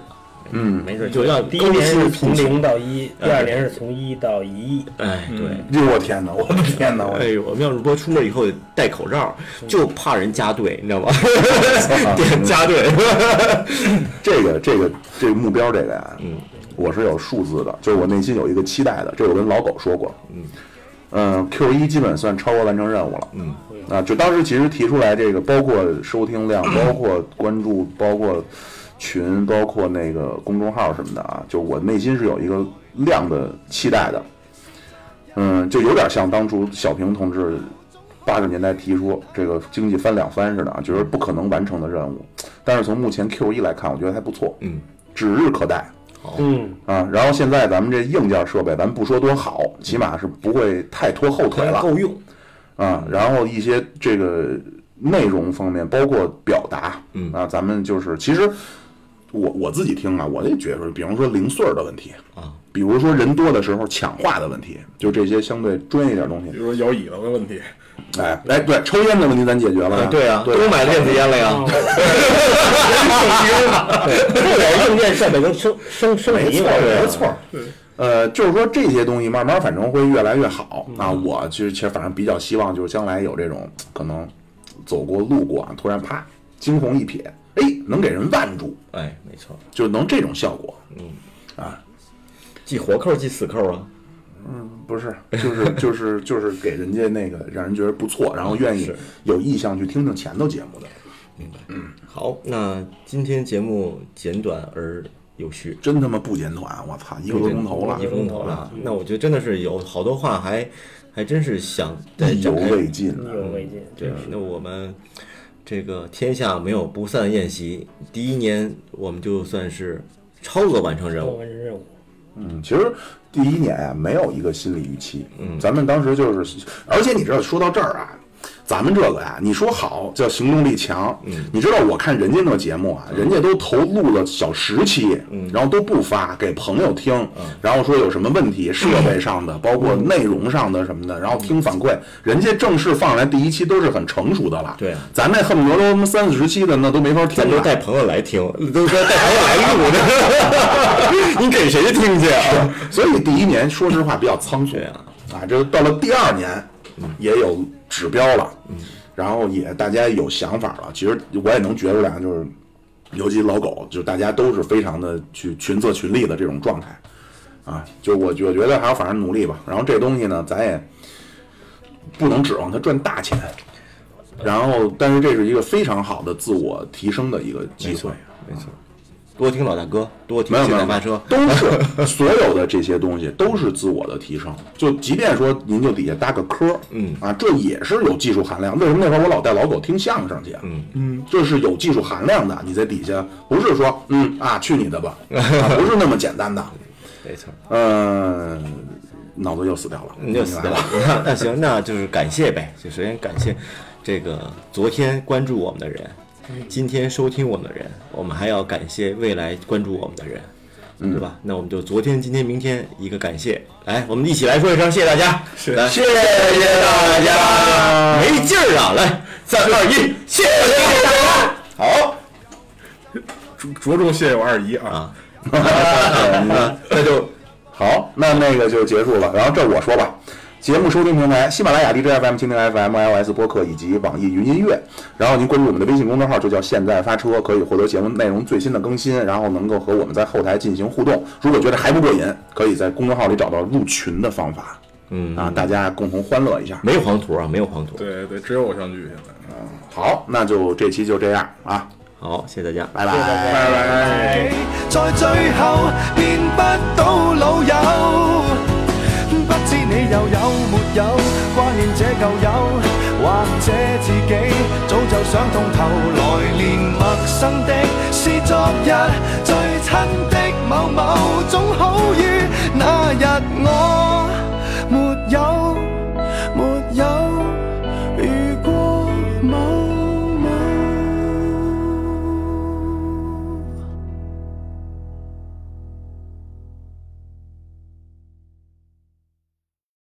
嗯，没事，就要第一年是从零到一，哎第二年是从一到一亿。哎，对。哎呦我天哪，我的天哪，我哎呦，我们要是播出门以后戴口罩，就怕人加队，你知道吗？点加队。这个这个这个目标这个呀，嗯，我是有数字的，就是我内心有一个期待的，这我跟老狗说过，嗯。嗯，Q 一基本算超额完成任务了。嗯，啊，就当时其实提出来这个，包括收听量，包括关注，包括群，包括那个公众号什么的啊，就我内心是有一个量的期待的。嗯，就有点像当初小平同志八十年代提出这个经济翻两番似的啊，就是不可能完成的任务。但是从目前 Q 一来看，我觉得还不错，嗯，指日可待。嗯，啊。然后现在咱们这硬件设备，咱不说多好，起码是不会太拖后腿了够用。啊。然后一些这个内容方面，包括表达，嗯啊，咱们就是其实我我自己听啊，我也觉得，比方说零碎儿的问题啊，比如说人多的时候抢话的问题，就这些相对专业一点东西比。如说摇椅子的问题，哎哎，对，抽烟的问题咱解决了呀。对啊，对都买电子烟了呀。对，硬件设备跟升升升级嘛，没错，呃，就是说这些东西慢慢反正会越来越好啊。我其实其实反正比较希望就是将来有这种可能走过路过啊，突然啪惊鸿一瞥，哎，能给人腕住，哎，没错，就能这种效果。嗯，啊系活扣系死扣啊。嗯不是，就是就是就是给人家那个让人觉得不错，然后愿意有意向去听听前头节目的，明白，嗯好，那今天节目简短而有序，真他妈不简短，我操，一个多钟头了一，个钟头了。那我觉得真的是有好多话还还真是想意犹。未尽。意犹未尽。对，那我们这个天下没有不散的宴席，第一年我们就算是超额完成任超务。完任务，嗯，其实第一年呀、没有一个心理预期。嗯，咱们当时就是，而且你知道，说到这儿啊，咱们这个呀，你说好叫行动力强，嗯，你知道我看人家那节目啊，人家都投录了小十期，嗯，然后都不发给朋友听，然后说有什么问题，设备上的，包括内容上的什么的，然后听反馈，人家正式放来第一期都是很成熟的了，对啊。咱那恨不得都他妈三四十期的那都没法听咱都。带朋友来听，都说带朋友来录的，你给谁听去啊？所以第一年说实话比较仓促。对啊，啊，这到了第二年，也有指标了，然后也大家有想法了。其实我也能觉出来，就是尤其老狗，就大家都是非常的去群策群力的这种状态啊。就我我觉得还要反正努力吧。然后这东西呢，咱也不能指望它赚大钱。然后，但是这是一个非常好的自我提升的一个机会。，没错。多听老大哥，多听没有没有现代发车。都是 所有的这些东西都是自我的提升。就即便说您就底下搭个科，嗯啊，这也是有技术含量。为什么那会儿我老带老狗听相声去？嗯嗯，这是有技术含量的。你在底下不是说嗯啊去你的吧，啊、不是那么简单的。没错，嗯、脑子又死掉了，你就死掉了。那 那行，那就是感谢呗。就首先感谢这个昨天关注我们的人，今天收听我们的人，我们还要感谢未来关注我们的人，对吧？那我们就昨天、今天、明天一个感谢，来，我们一起来说一声谢谢大家，来，谢谢大家，没劲儿啊！来，三二一，谢谢大家。好。着着重谢谢我二姨啊，那就好，那那个就结束了。然后这我说吧，节目收听平台：喜马拉雅、DJ FM、蜻蜓 FM、iOS 播客以及网易云音乐。然后您关注我们的微信公众号，就叫“现在发车”，可以获得节目内容最新的更新，然后能够和我们在后台进行互动。如果觉得还不过瘾，可以在公众号里找到入群的方法嗯啊，大家共同欢乐一下。没有黄图啊，没有黄图。对对，只有偶像剧现在。好，那就这期就这样啊，好，谢谢大家。拜拜。拜拜。在最后，变不到老友。你又有没有挂念这旧友，或者自己早就想通透，来年陌生的是昨日最亲的某某，总好于那日我